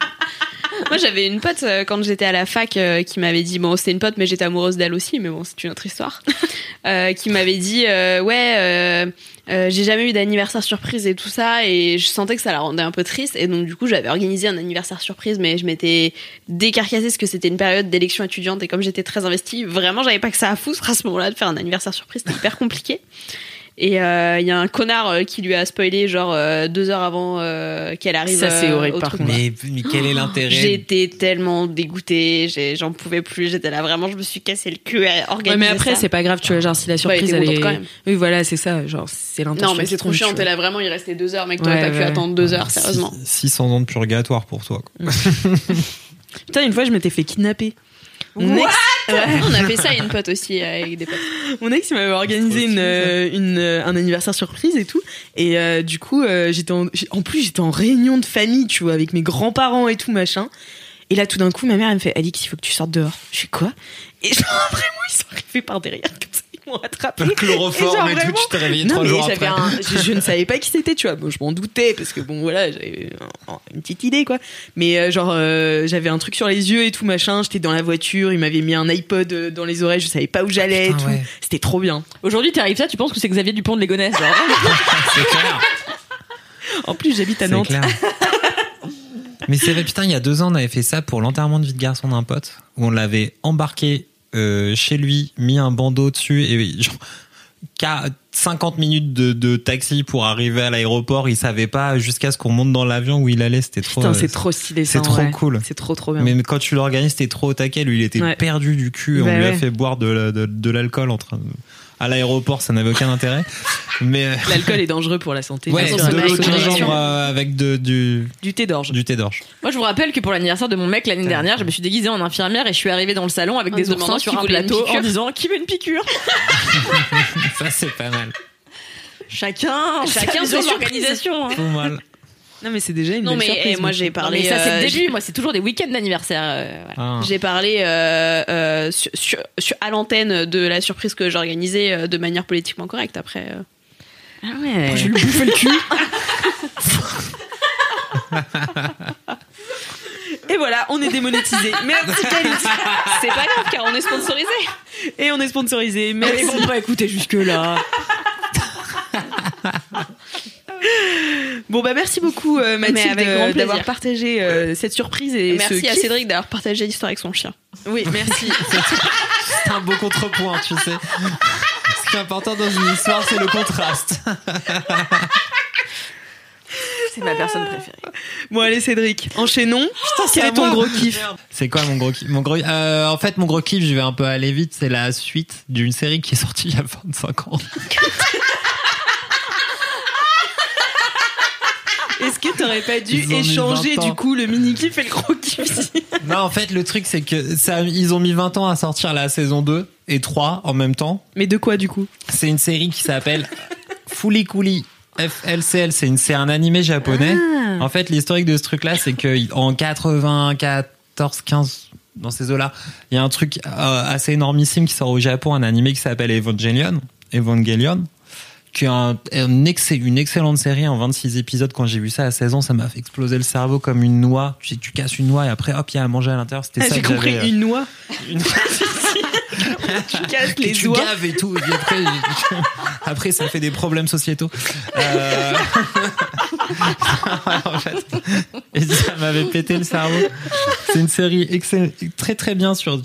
Moi, j'avais une pote euh, quand j'étais à la fac euh, qui m'avait dit, bon, c'était une pote, mais j'étais amoureuse d'elle aussi, mais bon, c'est une autre histoire, <laughs> euh, qui m'avait dit, ouais, j'ai jamais eu d'anniversaire surprise et tout ça, et je sentais que ça la rendait un peu triste, et donc du coup, j'avais organisé un anniversaire surprise, mais je m'étais décarcassée parce que c'était une période d'élection étudiante, et comme j'étais très investie, vraiment, j'avais pas que ça à foutre à ce moment-là de faire un anniversaire surprise, c'était hyper compliqué. Et euh, il y a un connard euh, qui lui a spoilé genre euh, deux heures avant euh, qu'elle arrive. Ça, c'est euh, horrible, au par truc. contre. Mais, mais quel est l'intérêt <gasps> J'étais tellement dégoûtée, j'en pouvais plus, j'étais là vraiment, je me suis cassé le cul à organiser Ouais, mais après, c'est pas grave, tu vois, genre, si la surprise, était elle est. quand même. Oui, voilà, c'est ça, genre, c'est l'intention. Non, mais c'est trop chiant, t'es là vraiment, il restait deux heures, mec, t'aurais Ouais, pas pu ouais. attendre deux heures, sérieusement. 600 ans de purgatoire pour toi. quoi. <laughs> Putain, une fois, je m'étais fait kidnapper. Ex, On a fait ça à une pote aussi euh, avec des potes. mon ex, il m'avait organisé une, euh, une, euh, un anniversaire surprise et tout. Et euh, du coup, euh, j'étais en, plus, j'étais en réunion de famille, tu vois, avec mes grands-parents et tout, machin. Et là, tout d'un coup, ma mère, elle me fait Alix, il faut que tu sortes dehors. Je suis quoi? Et genre, <laughs> vraiment, ils sont arrivés par derrière, comme ça, m'ont attrapé. Le chloroforme genre, et tout, vraiment- tu t'es réveillé Non, trois mais jours après. un- je, je ne savais pas qui c'était, tu vois. Bon, je m'en doutais parce que bon, voilà, j'avais un- une petite idée, quoi. Mais euh, genre, euh, j'avais un truc sur les yeux et tout machin. J'étais dans la voiture, il m'avait mis un iPod euh, dans les oreilles, je savais pas où j'allais et putain, tout. ouais. C'était trop bien. Aujourd'hui, t'arrives ça, tu penses que c'est Xavier Dupont de Ligonnès, genre. <laughs> C'est clair. En plus, j'habite à C'est Nantes. clair. Mais c'est vrai, putain, il y a deux ans, on avait fait ça pour l'enterrement de vie de garçon d'un pote, où on l'avait embarqué euh, chez lui, mis un bandeau dessus, et genre, qu'à 50 minutes de, de taxi pour arriver à l'aéroport, il savait pas jusqu'à ce qu'on monte dans l'avion où il allait, c'était trop... Putain, euh, c'est trop stylé. c'est en trop cool. C'est trop trop bien. Mais quand tu l'organises, t'es trop au taquet. Lui, il était Ouais. perdu du cul. on Bah lui a fait boire de, de, de l'alcool entre à l'aéroport, ça n'avait aucun intérêt. Mais euh, L'alcool est dangereux pour la santé. ouais, de l'eau gingembre euh, avec de, du, Du thé d'orge. du thé d'orge. Moi, je vous rappelle que pour l'anniversaire de mon mec l'année dernière, je me suis déguisée en infirmière et je suis arrivée dans le salon avec En des oursins qui sur un plateau en disant qui veut une piqûre. <laughs> Ça, c'est pas mal. Chacun, Chacun son organisation. hein. Pas mal. Non, mais c'est déjà une Non, belle mais surprise, eh, moi j'ai. Non, parlé. mais ça, c'est euh, le début. Moi, c'est toujours des week-ends d'anniversaire. euh, voilà. Ah. J'ai parlé euh, euh, sur, sur- sur- à l'antenne de la surprise que j'organisais euh, de manière politiquement correcte. Après, euh, Ah ouais. Je vais lui bouffer le cul. <laughs> Et voilà, on est démonétisé. Merci Khalid. <laughs> c'est pas grave car on est sponsorisé. Et on est sponsorisé. Mais Merci. ils vont pas écouter jusque là. <laughs> Bon bah merci beaucoup euh, Mathilde euh, d'avoir partagé euh, cette surprise et Merci ce à kiff. Cédric d'avoir partagé l'histoire avec son chien. Oui, merci. <laughs> C'est un beau contrepoint, tu sais. Ce qui est important dans une histoire, c'est le contraste. C'est ma personne préférée. bon allez Cédric, enchaînons. Putain, c'est quel à est ton gros kiff? C'est quoi mon gros kiff? Mon gros, euh, En fait, mon gros kiff, je vais un peu aller vite. C'est la suite d'une série qui est sortie il y a 25 ans. <laughs> Est-ce que t'aurais pas dû Ils échanger 20 ans. du coup le mini kiff et le gros kiff <laughs> Non, en fait, le truc, c'est que ça, ils ont mis 20 ans à sortir la saison 2 et 3 en même temps. Mais de quoi du coup? C'est une série qui s'appelle Fooly Cooly FLCL. C'est une, c'est un animé japonais. En fait, l'historique de ce truc-là, c'est que en 94, 15, dans ces eaux-là, il y a un truc euh, assez énormissime qui sort au Japon, un animé qui s'appelle Evangelion. Evangelion. Qui est un, un excell- une excellente série en 26 épisodes. Quand j'ai vu ça à 16 ans, ça m'a fait exploser le cerveau comme une noix. Tu tu casses une noix et après, hop, il y a à manger à l'intérieur. C'était Ah, ça J'ai compris euh, une noix. une- <laughs> Tu casses les tu doigts. gaves et tout. Et puis après, <laughs> après, ça fait des problèmes sociétaux. Euh, <laughs> en fait, et ça m'avait pété le cerveau. C'est une série excell- très très bien sur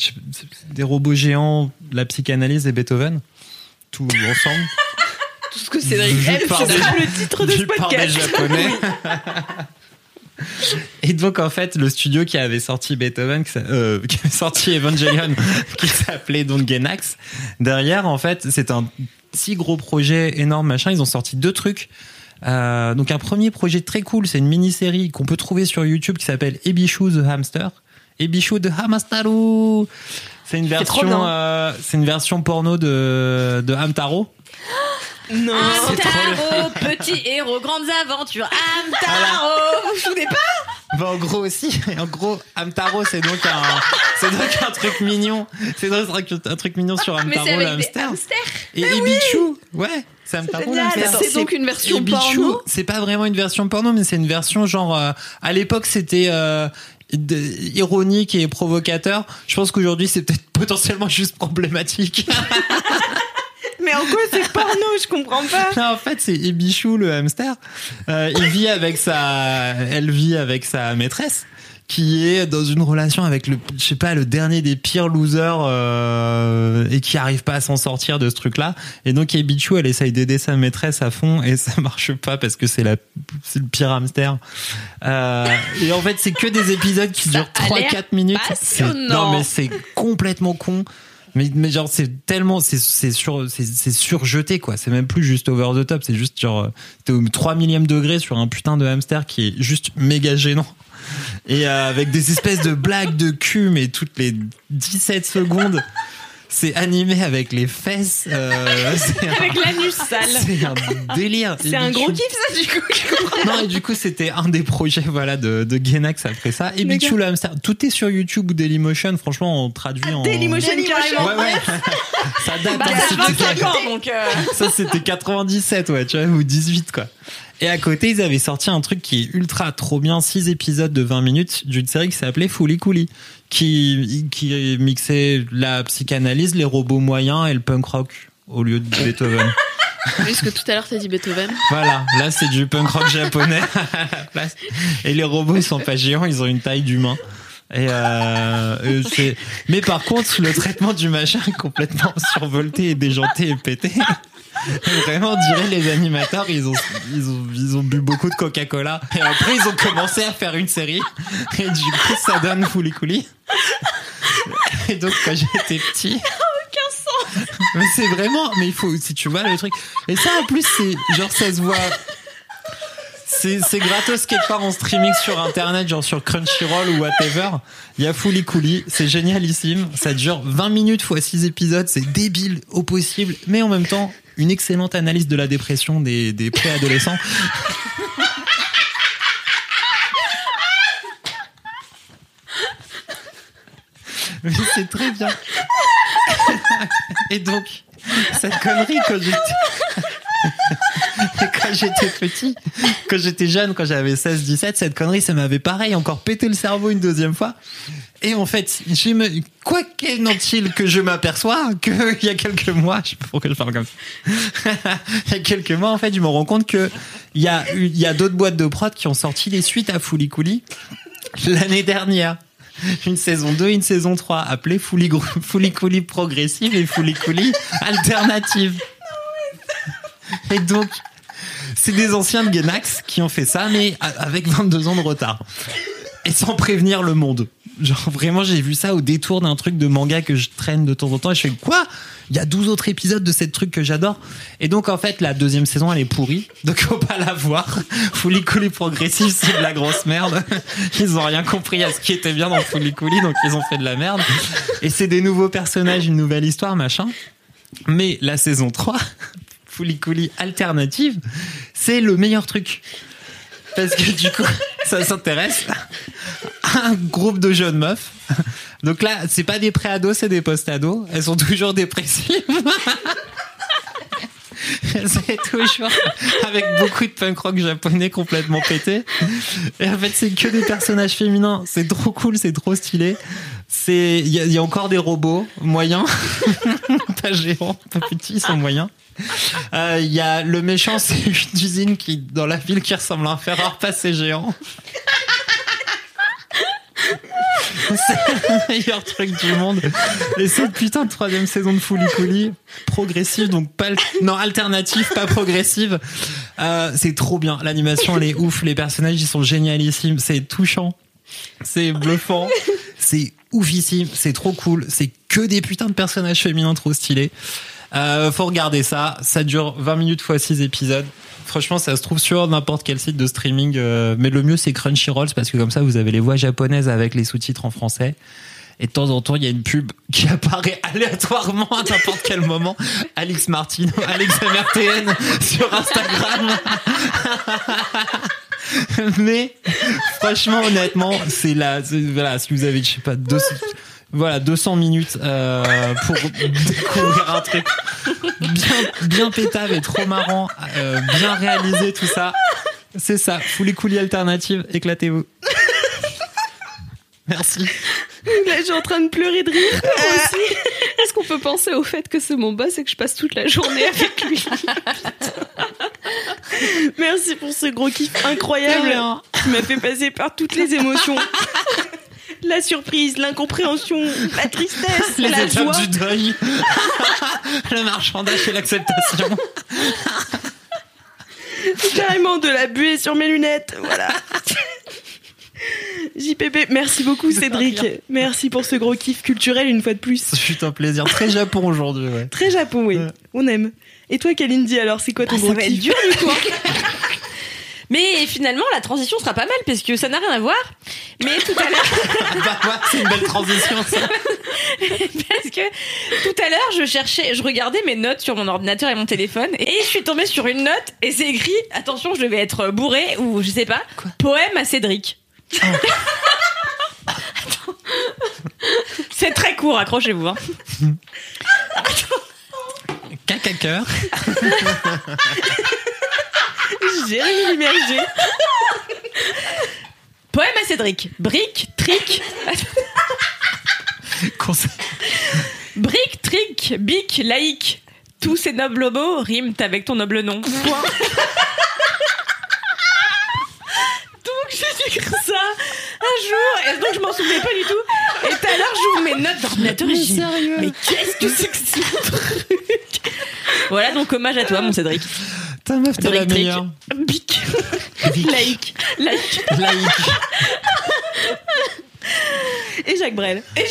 des robots géants, la psychanalyse et Beethoven. Tout ensemble. Tout ce que Cédric ce des- sera le titre de ce podcast. japonais. <laughs> Et donc en fait le studio qui avait sorti Beethoven, qui, euh, qui avait sorti Evangelion, <laughs> qui s'appelait donc Genax, derrière en fait c'est un si gros projet énorme machin, ils ont sorti deux trucs. Euh, donc un premier projet très cool, c'est une mini-série qu'on peut trouver sur YouTube qui s'appelle Ebishu the Hamster. Ebishu the Hamstaru. C'est une version, euh, c'est une version porno de de Hamtaro. <gasps> <gasps> Non. Amtaro, petit héros, grandes aventures. Amtaro, vous vous souvenez pas Bah, en gros aussi, <laughs> en gros, Hamtaro, c'est donc un, <laughs> c'est donc un truc mignon. C'est donc un truc, un truc mignon sur Mais c'est le hamster. Et Ibichu, ouais, c'est hamster. C'est donc une version Ibichu, porno. C'est pas vraiment une version porno, mais c'est une version genre, euh, à l'époque, c'était, euh, de- ironique et provocateur. Je pense qu'aujourd'hui, c'est peut-être potentiellement juste problématique. <laughs> Mais en quoi c'est porno Je comprends pas. Non, en fait, c'est Ibichou, le hamster. Euh, il vit avec sa, elle vit avec sa maîtresse qui est dans une relation avec le, je sais pas, le dernier des pires losers euh, et qui arrive pas à s'en sortir de ce truc-là. Et donc, Ibichou, elle essaye d'aider sa maîtresse à fond et ça marche pas parce que c'est la, c'est le pire hamster. Euh, et en fait, c'est que des épisodes qui durent a l'air 3-4 minutes. Non, mais c'est complètement con. Mais, mais genre c'est tellement c'est c'est sur c'est c'est surjeté quoi. C'est même plus juste over the top. C'est juste genre euh, t'es au 3 millième degré sur un putain de hamster qui est juste méga gênant. Et euh, avec des espèces de <laughs> blagues de cul mais toutes les 17 secondes c'est animé avec les fesses euh, <laughs> c'est un- Avec l'anus sale. c'est un délire <laughs> C'est un gros kiff ça du coup. non, et du coup, c'était un des projets voilà, de, de Genax après ça. Et Bichou le hamster. Tout est sur YouTube ou Dailymotion. Franchement, on traduit en. Dailymotion carrément. Ouais, ouais. <laughs> ça date. Bah, hein, ça a c'était- 25 ans, donc. euh, ça, c'était 97, ouais, tu vois, ou 18, quoi. Et à côté, ils avaient sorti un truc qui est ultra trop bien, 6 épisodes de 20 minutes d'une série qui s'appelait Fooly Cooly, qui, qui mixait la psychanalyse, les robots moyens et le punk rock au lieu de Beethoven. <laughs> Puisque tout à l'heure t'as dit Beethoven. Voilà, là c'est du punk rock japonais. <laughs> Et les robots ils sont pas géants, ils ont une taille d'humain. Et euh, Mais par contre, le traitement du machin est complètement survolté et déjanté et pété. <laughs> Vraiment, on dirait les animateurs, ils ont, ils ont, ils ont bu beaucoup de Coca-Cola. Et après, ils ont commencé à faire une série. Et du coup, ça donne Fouli Couli. Et donc, quand j'étais petit. <laughs> Mais c'est vraiment, mais il faut, si tu vois le truc. Et ça, en plus, c'est, genre, ça se voit. C'est, c'est gratos quelque part en streaming sur internet, genre sur Crunchyroll ou whatever. Il y a Fouli Couli, c'est génialissime. Ça dure 20 minutes fois 6 épisodes, c'est débile au possible, mais en même temps, une excellente analyse de la dépression des, des préadolescents. Mais c'est très bien. <laughs> Et donc, cette connerie, quand j'étais, <laughs> quand j'étais petit, quand j'étais jeune, quand j'avais 16, 17, cette connerie, ça m'avait pareil, encore pété le cerveau une deuxième fois. Et en fait, j'ai me... quoi qu'en-il que je m'aperçois qu'il <laughs> y a quelques mois, je sais pas pourquoi je parle comme ça, il y a quelques mois, en fait, je me rends compte que il y a, il y a d'autres boîtes de prod qui ont sorti les suites à Fouli Couli l'année dernière. <laughs> Une saison 2 et une saison 3 appelée Fouli <laughs> Couli progressive et Fouli Couli <laughs> alternative. Et donc, c'est des anciens de Genax qui ont fait ça, mais avec 22 ans de retard. Et sans prévenir le monde. Genre, vraiment, j'ai vu ça au détour d'un truc de manga que je traîne de temps en temps et je fais quoi? Il y a 12 autres épisodes de cette truc que j'adore. Et donc, en fait, la deuxième saison, elle est pourrie. Donc, faut pas la voir. <laughs> Fouli Couli progressif, c'est de la grosse merde. <laughs> Ils ont rien compris à ce qui était bien dans Fouli Couli, donc ils ont fait de la merde. Et c'est des nouveaux personnages, une nouvelle histoire, machin. Mais la saison 3, <laughs> Fouli Couli alternative, c'est le meilleur truc. Parce que du coup, <laughs> ça s'intéresse à un groupe de jeunes meufs. Donc là, c'est pas des pré-ados, c'est des post-ados. Elles sont toujours dépressives. <laughs> c'est toujours avec beaucoup de punk rock japonais complètement pété. Et en fait, c'est que des personnages féminins. C'est trop cool, c'est trop stylé. C'est, il y, a- il y a encore des robots moyens, <laughs> pas géants, pas petits, ils sont moyens. Euh, Il y a le méchant, c'est une usine qui dans la ville qui ressemble à un fer à repasser géant. C'est le meilleur truc du monde. Et cette putain de troisième saison de Fouli Couli, progressive, donc pas, non, alternative, pas progressive. Euh, c'est trop bien. L'animation, elle est ouf. Les personnages, ils sont génialissimes. C'est touchant. C'est bluffant. C'est oufissime. C'est trop cool. C'est que des putains de personnages féminins trop stylés. Euh, faut regarder ça. Ça dure 20 minutes fois 6 épisodes. Franchement, ça se trouve sur n'importe quel site de streaming. euh, mais le mieux, c'est Crunchyroll, parce que comme ça, vous avez les voix japonaises avec les sous-titres en français. Et de temps en temps, il y a une pub qui <laughs> apparaît aléatoirement à n'importe quel moment. Alex Martino, <laughs> Alex MRTN sur Instagram. <laughs> Mais franchement, honnêtement, c'est là, voilà, si vous avez, je sais pas, 200, voilà, 200 minutes euh, pour <laughs> découvrir un truc bien, bien pétave et trop marrant, euh, bien réalisé, tout ça. C'est ça, Fouli Couli alternative, éclatez-vous. Merci. Là, je suis en train de pleurer de rire. Moi aussi. Est-ce qu'on peut penser au fait que c'est mon boss et que je passe toute la journée avec lui? Merci pour ce gros kiff incroyable qui m'a fait passer par toutes les émotions. La surprise, l'incompréhension, la <laughs> tristesse, Les la joie. du deuil, <laughs> le marchandage et l'acceptation. <laughs> Carrément de la buée sur mes lunettes. Voilà. JPP, merci beaucoup Cédric. Merci pour ce gros kiff culturel une fois de plus. Ce fut un plaisir très Japon aujourd'hui, ouais. Très Japon, oui. Ouais. On aime. Et toi, Kalindi, alors, c'est quoi ton Ah, ça gros être dur du coup. Mais finalement, la transition sera pas mal parce que ça n'a rien à voir. Mais tout à l'heure, <laughs> Bah, ouais, c'est une belle transition, ça. <laughs> parce que tout à l'heure, je cherchais, je regardais mes notes sur mon ordinateur et mon téléphone et je suis tombée sur une note et c'est écrit, attention, je devais être bourré ou je sais pas, poème à Cédric. <laughs> Attends. C'est très court, accrochez-vous. Hein. Caca cœur. <laughs> Jérémy Limerger. Poème à Cédric. Brique, trick. <laughs> Brique, trick, bic, laïque. Tous ces nobles mots riment avec ton noble nom. Point. <laughs> donc j'ai dû écrire ça un jour, et donc je m'en souvenais pas du tout. Et tout à l'heure, j'ouvre mes notes d'ordinateur et je dis, mais qu'est-ce que c'est que ce truc? Voilà, donc hommage à toi, mon Cédric. Ta meuf, t'es la meilleure. Bic. Laïque. Laïque. Laïque. Et Jacques Brel. Et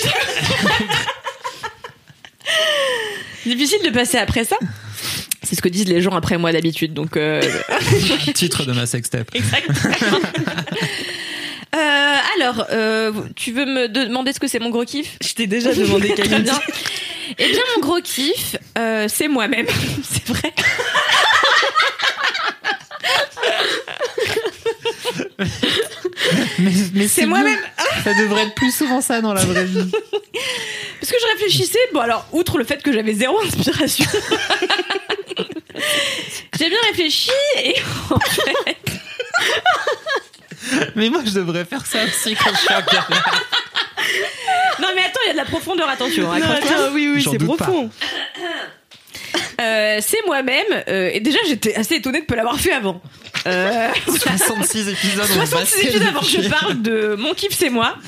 Difficile de passer après ça. C'est ce que disent les gens après moi d'habitude, donc euh, <laughs> Titre de ma sextape. exactement. <laughs> Euh, alors, euh, tu veux me demander ce que c'est mon gros kiff? Je t'ai déjà demandé <laughs> bien. Eh bien, mon gros kiff, euh, c'est moi-même. c'est vrai. Mais, C'est moi-même. Ça devrait être plus souvent ça dans la vraie vie. <laughs> Parce que je réfléchissais, bon alors, outre le fait que j'avais zéro inspiration, <laughs> j'ai bien réfléchi et en fait, Mais moi, je devrais faire ça aussi quand je suis en galère. non mais attends, il y a de la profondeur, attention. hein, Non, attends, oui, oui, c'est profond. Euh, c'est moi-même, euh, et déjà j'étais assez étonnée de ne pas l'avoir fait avant. Euh, <laughs> 66 épisodes. ont 66 passé épisodes avant que je parle de mon kiff, c'est moi. <laughs>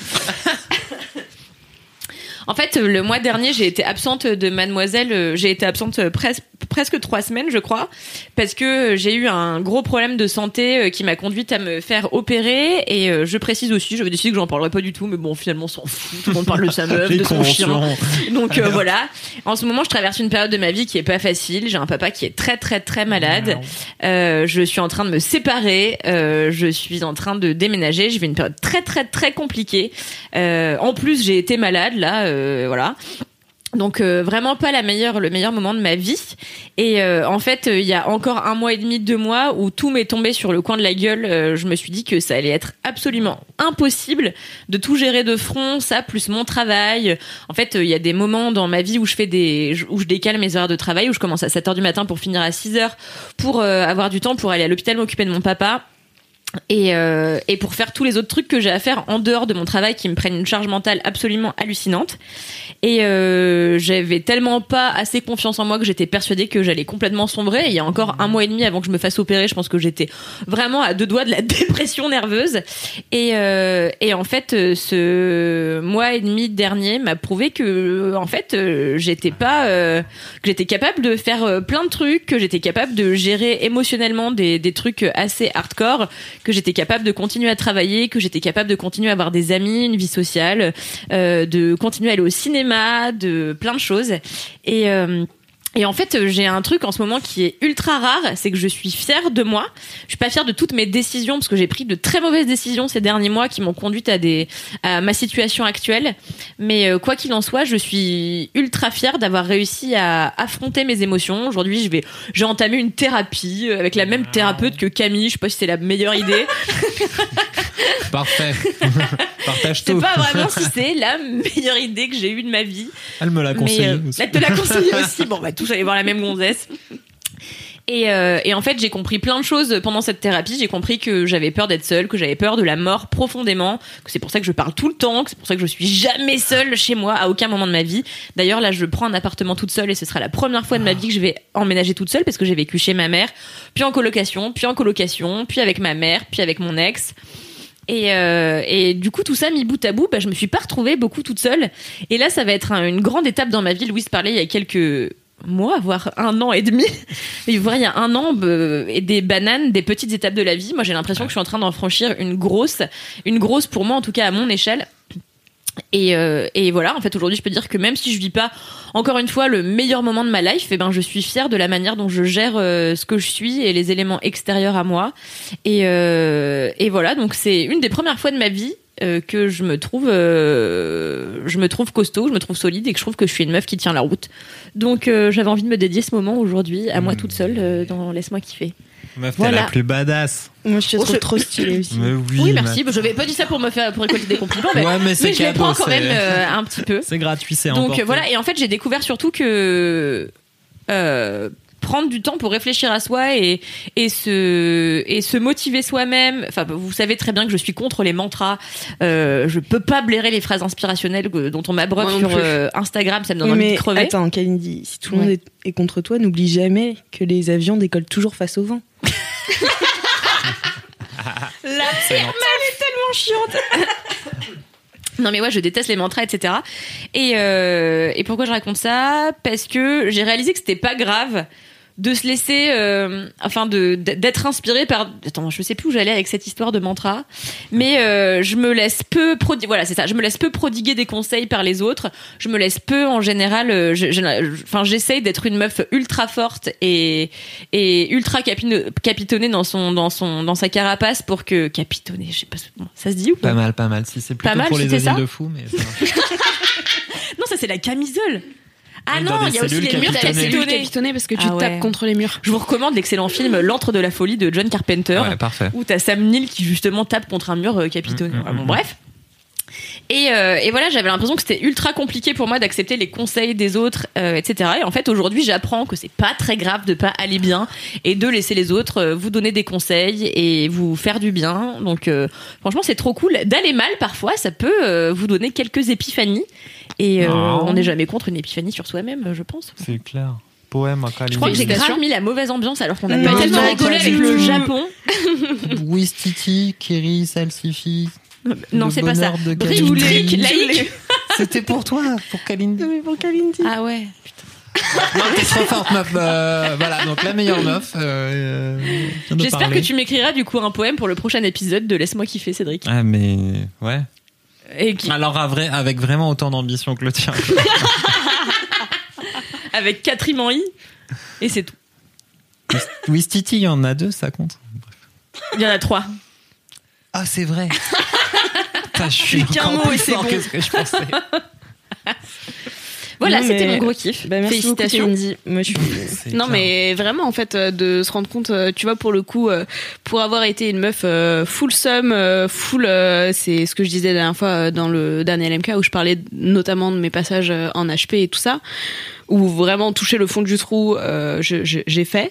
En fait, le mois dernier, j'ai été absente de Mademoiselle. euh, J'ai été absente euh, presque presque trois semaines, je crois, parce que j'ai eu un gros problème de santé euh, qui m'a conduite à me faire opérer. Et euh, je précise aussi, j'avais décidé que j'en parlerais pas du tout, mais bon, finalement, on s'en fout. Tout le monde parle de sa <laughs> meuf, de son chien. Donc euh, <laughs> voilà. En ce moment, je traverse une période de ma vie qui est pas facile. J'ai un papa qui est très très très malade. Euh, je suis en train de me séparer. Euh, je suis en train de déménager. J'ai fait une période très très très compliquée. Euh, en plus, j'ai été malade là. euh, voilà. Donc euh, vraiment pas la meilleure, le meilleur moment de ma vie. Et euh, en fait, euh, il y a encore un mois et demi, deux mois, où tout m'est tombé sur le coin de la gueule. euh, je me suis dit que ça allait être absolument impossible de tout gérer de front, ça plus mon travail. En fait, euh, il y a des moments dans ma vie où je fais des, où je décale mes heures de travail, où je commence à 7 heures du matin pour finir à 6 heures, pour avoir du temps pour aller à l'hôpital m'occuper de mon papa. Et, euh, et pour faire tous les autres trucs que j'ai à faire en dehors de mon travail qui me prennent une charge mentale absolument hallucinante. Et euh, j'avais tellement pas assez confiance en moi que j'étais persuadée que j'allais complètement sombrer. Il y a encore un mois et demi avant que je me fasse opérer, je pense que j'étais vraiment à deux doigts de la <laughs> dépression nerveuse. Et, euh, et en fait, euh, ce mois et demi dernier m'a prouvé que, en fait, euh, j'étais pas, euh, que j'étais capable de faire euh, plein de trucs, que j'étais capable de gérer émotionnellement des trucs assez hardcore, que j'étais capable de continuer à travailler, que j'étais capable de continuer à avoir des amis, une vie sociale, euh, de continuer à aller au cinéma, de plein de choses. Et euh, et en fait, j'ai un truc en ce moment qui est ultra rare, c'est que je suis fière de moi. Je suis pas fière de toutes mes décisions parce que j'ai pris de très mauvaises décisions ces derniers mois qui m'ont conduite à des à ma situation actuelle. Mais euh, quoi qu'il en soit, je suis ultra fière d'avoir réussi à affronter mes émotions. Aujourd'hui, je vais j'ai entamé une thérapie euh, avec la même thérapeute que Camille. Je sais pas si c'est la meilleure idée. <laughs> <laughs> Parfait. <laughs> Partage tout. pas vraiment si c'est <laughs> la meilleure idée que j'ai eue de ma vie. Elle me l'a conseillé euh, aussi. Elle te l'a conseillé aussi. Bon, bah, tous aller voir la même gonzesse. Et, euh, et en fait, j'ai compris plein de choses pendant cette thérapie. J'ai compris que j'avais peur d'être seule, que j'avais peur de la mort profondément, que c'est pour ça que je parle tout le temps, que c'est pour ça que je suis jamais seule chez moi à aucun moment de ma vie. D'ailleurs, là, je prends un appartement toute seule et ce sera la première fois de ma vie que je vais emménager toute seule parce que j'ai vécu chez ma mère, puis en colocation, puis en colocation, puis avec ma mère, puis avec mon ex. Et, euh, et du coup, tout ça mis bout à bout, bah, je me suis pas retrouvée beaucoup toute seule. Et là, ça va être un- une grande étape dans ma vie. Louise parlait il y a quelques mois, voire un an et demi. <laughs> Et vous voyez, il y a un an, et des bananes, des petites étapes de la vie. Moi, j'ai l'impression que je suis en train d'en franchir une grosse, une grosse pour moi, en tout cas à mon échelle. Et, euh, et voilà, en fait, aujourd'hui, je peux dire que même si je vis pas, encore une fois, le meilleur moment de ma life, eh ben, je suis fière de la manière dont je gère euh, ce que je suis et les éléments extérieurs à moi. Et, euh, et voilà, donc c'est une des premières fois de ma vie que je me trouve, je me trouve costaud, je me trouve solide et que je trouve que je suis une meuf qui tient la route. Donc j'avais envie de me dédier ce moment aujourd'hui à moi toute seule dans Laisse-moi kiffer. Meuf, t'es Voilà. la plus badass. Moi, je te Oh, trouve je- trop stylée <laughs> aussi. Mais oui, Oui, ma- merci. Je vais pas dit ça pour me faire pour récolter des compliments, mais, Ouais, mais c'est mais je les cadeau, prends quand c'est- même euh, un petit peu. <laughs> C'est gratuit, c'est Donc emporté. euh, voilà, et en fait j'ai découvert surtout que euh, prendre du temps pour réfléchir à soi et et se et se motiver soi-même. Enfin, vous savez très bien que je suis contre les mantras. Euh, je peux pas blairer les phrases inspirationnelles dont on m'abreuve sur euh, Instagram. Ça me donne envie mais de crever. attends, Kalindi, si tout le monde Ouais. est, est contre toi, n'oublie jamais que les avions décollent toujours face au vent. <laughs> La elle est tellement chiante. <laughs> Non mais ouais, je déteste les mantras, etc. Et, euh, et pourquoi je raconte ça? Parce que j'ai réalisé que c'était pas grave de se laisser, euh, enfin de d'être inspiré par. Attends, je sais plus où j'allais avec cette histoire de mantra, mais euh, je me laisse peu prodiguer. Voilà, c'est ça. Je me laisse peu prodiguer des conseils par les autres. Je me laisse peu, en général. euh, je- je- Enfin, j'essaye d'être une meuf ultra forte et et ultra capitonnée dans son dans son dans sa carapace pour que capitonnée. Je sais pas, bon, ça se dit ou pas? Pas mal, pas mal. Si c'est plutôt Pas mal, pour les ça? de fous, mais. <laughs> Non, ça c'est la camisole. Ah non, il y a aussi les murs capitonnés. parce que tu Ah ouais. tapes contre les murs. Je vous recommande l'excellent film L'antre de la folie de John Carpenter. Ouais, parfait. où t'as Sam Neill qui justement tape contre un mur euh, capitonné. Mm, mm, Ouais, bon, mm. bref. Et, euh, et voilà, j'avais l'impression que c'était ultra compliqué pour moi d'accepter les conseils des autres, euh, etc. Et en fait, aujourd'hui, j'apprends que c'est pas très grave de pas aller bien et de laisser les autres euh, vous donner des conseils et vous faire du bien. Donc, euh, franchement, c'est trop cool. D'aller mal, parfois, ça peut euh, vous donner quelques épiphanies. Et euh, Oh. on n'est jamais contre une épiphanie sur soi-même, je pense. C'est clair. Poème à Je crois que j'ai grave mis la mauvaise ambiance alors qu'on a Non, pas tellement rigolé avec du le. Japon. <laughs> Wistiti, Kiri, Salsifi. Non, c'est pas ça. bonheur de Brick, Kalindi. trick, laïque. C'était pour toi, pour Kalindi. Mais pour Kalindi. Ah ouais. Non, t'es trop forte, meuf. Euh, voilà, donc la meilleure meuf. euh, euh, J'espère que tu m'écriras du coup un poème pour le prochain épisode de Laisse-moi kiffer, Cédric. Ah, mais ouais. Et qui- Alors, à vrai, avec vraiment autant d'ambition que le tien. <laughs> avec Catherine en i. Et c'est tout. Wistiti, il y en a deux, ça compte. Il y en a trois. Ah, c'est vrai. Putain, je suis qu'un mot et c'est bon. que ce que je pensais. <laughs> Voilà, Non, c'était mon gros kiff. Bah, merci beaucoup, Félicitations. Kalindi. Moi, je suis. C'est Non clair. mais vraiment en fait euh, de se rendre compte euh, tu vois pour le coup euh, pour avoir été une meuf full sum full c'est ce que je disais la dernière fois dans le dernier LMK où je parlais notamment de mes passages en HP et tout ça où vraiment toucher le fond du trou euh, je- je- j'ai fait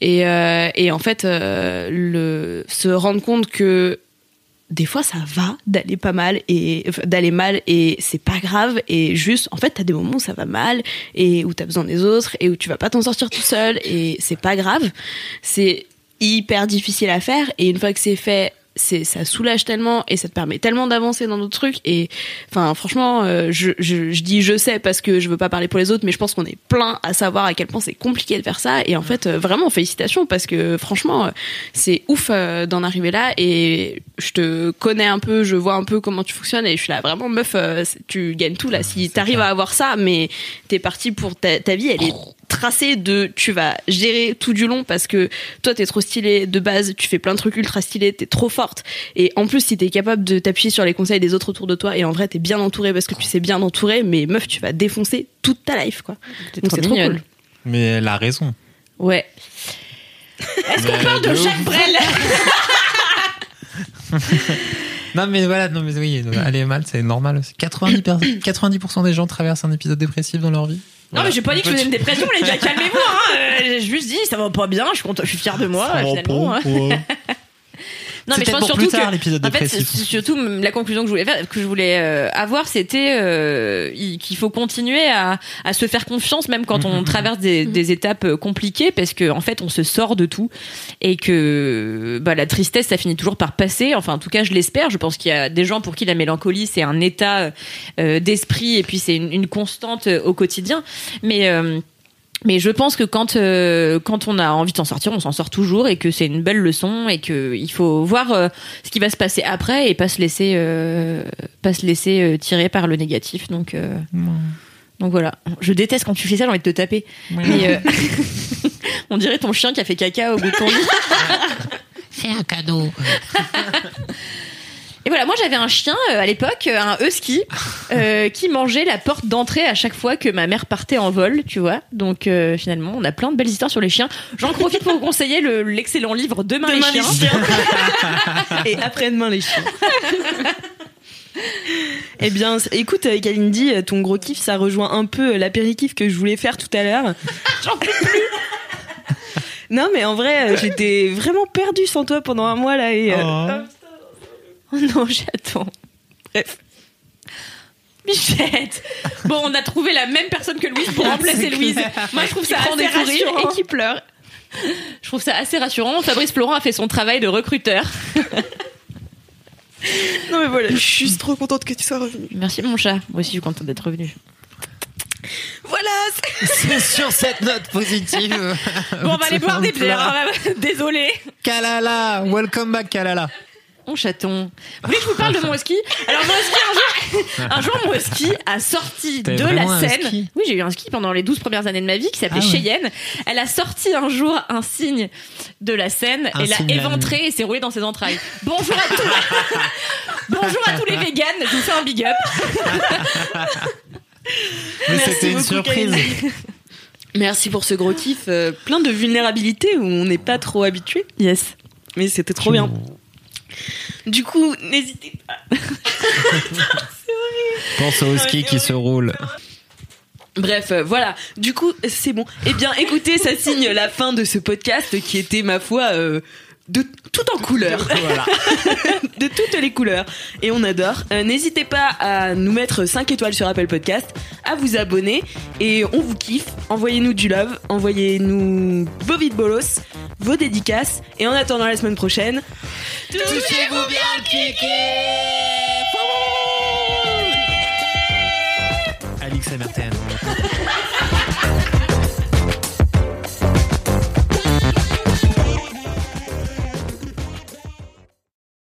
et, euh, et en fait euh, le se rendre compte que des fois ça va d'aller pas mal et d'aller mal et c'est pas grave et juste en fait t'as des moments où ça va mal et où t'as besoin des autres et où tu vas pas t'en sortir tout seul et c'est pas grave. C'est hyper difficile à faire et une fois que c'est fait c'est ça soulage tellement et ça te permet tellement d'avancer dans d'autres trucs et enfin franchement euh, je, je, je dis je sais parce que je veux pas parler pour les autres mais je pense qu'on est plein à savoir à quel point c'est compliqué de faire ça et en fait euh, vraiment félicitations parce que franchement euh, c'est ouf euh, d'en arriver là et je te connais un peu je vois un peu comment tu fonctionnes et je suis là vraiment meuf euh, tu gagnes tout là. Si t'arrives à avoir ça mais t'es parti pour ta, ta vie elle est tracée de tu vas gérer tout du long parce que toi t'es trop stylé de base tu fais plein de trucs ultra stylés t'es trop forte et en plus si t'es capable de t'appuyer sur les conseils des autres autour de toi et en vrai t'es bien entouré parce que tu sais bien entourer mais meuf tu vas défoncer toute ta life quoi donc c'est trop cool Mais elle a raison. Ouais. Est-ce qu'on parle de Jacques Brel <laughs> Non, mais voilà, non, mais oui, aller mal, c'est normal aussi. 90%, per- 90% des gens traversent un épisode dépressif dans leur vie. Non, mais j'ai pas dit que je faisais une dépression, les gars, calmez-vous, hein. <laughs> J'ai juste dit, ça va pas bien, je suis, content- je suis fière de moi, finalement. hein. <laughs> Non, mais je pense surtout tard, que, l'épisode en fait, surtout la conclusion que je voulais faire, que je voulais euh, avoir, c'était euh, il- qu'il faut continuer à, à se faire confiance, même quand on traverse des, des étapes euh, compliquées, parce que en fait, on se sort de tout et que bah, la tristesse, ça finit toujours par passer. Enfin, en tout cas, je l'espère. Je pense qu'il y a des gens pour qui la mélancolie, c'est un état euh, d'esprit et puis c'est une, une constante euh, au quotidien. Mais euh, mais je pense que quand euh, quand on a envie de s'en sortir, on s'en sort toujours et que c'est une belle leçon et que il faut voir euh, ce qui va se passer après et pas se laisser euh, pas se laisser euh, tirer par le négatif. Donc euh, donc voilà. Je déteste quand tu fais ça, j'ai envie de te taper. Mais euh, <laughs> on dirait ton chien qui a fait caca au bout de ton <laughs> lit. Fais un cadeau. <laughs> Et voilà, moi j'avais un chien euh, à l'époque, euh, un husky, <laughs> euh, qui mangeait la porte d'entrée à chaque fois que ma mère partait en vol, tu vois. Donc euh, finalement, on a plein de belles histoires sur les chiens. J'en profite pour vous conseiller le- l'excellent livre Demain, Demain les les chiens. <laughs> Et après-demain, les chiens. <laughs> Eh bien, c- écoute, euh, Kalindi, euh, ton gros kiff, ça rejoint un peu euh, l'apéritif que je voulais faire tout à l'heure. J'en peux plus. Non, mais en vrai, euh, j'étais vraiment perdue sans toi pendant un mois là et. euh, Oh non, j'attends. Bref. Michette Bon, on a trouvé la même personne que Louise pour remplacer Louise. Moi, je trouve ça prend assez rassurant. et qui pleure. Je trouve ça assez rassurant. Fabrice Florent a fait son travail de recruteur. <laughs> Non, mais voilà, je suis juste trop contente que tu sois revenue. Merci mon chat. Moi aussi, je suis contente d'être revenu. Voilà, c'est- C'est sur cette note positive. Bon, on va aller boire des bières. hein. Désolée. Kalala, welcome back Kalala. Mon chaton. Vous voulez que je vous parle de mon husky? Alors mon husky, un jour, un jour mon husky a sorti de la scène. Oui, j'ai eu un ski pendant les 12 premières années de ma vie qui s'appelait Ah ouais. Cheyenne. Elle a sorti un jour un signe de la scène Un et l'a éventré et s'est roulé dans ses entrailles. Bonjour à tous. <laughs> Bonjour à tous les véganes, je vous fais un big up. <laughs> Mais Merci c'était une surprise. Merci pour ce gros kiff, euh, plein de vulnérabilité où on n'est pas trop habitué. Yes. Mais c'était trop bien. Du coup, n'hésitez pas. <laughs> Pense au ski qui se roule. Bref, euh, voilà. Du coup, c'est bon. Eh bien, écoutez, ça signe la fin de ce podcast qui était, ma foi, euh, de tout en couleurs. <laughs> Voilà. <laughs> de toutes les couleurs. Et on adore. Euh, N'hésitez pas à nous mettre 5 étoiles sur Apple Podcast, à vous abonner. Et on vous kiffe. Envoyez-nous du love. Envoyez-nous vos vides bolos, vos dédicaces. Et en attendant la semaine prochaine, Touchez-vous bien le kiki Alix MRTN.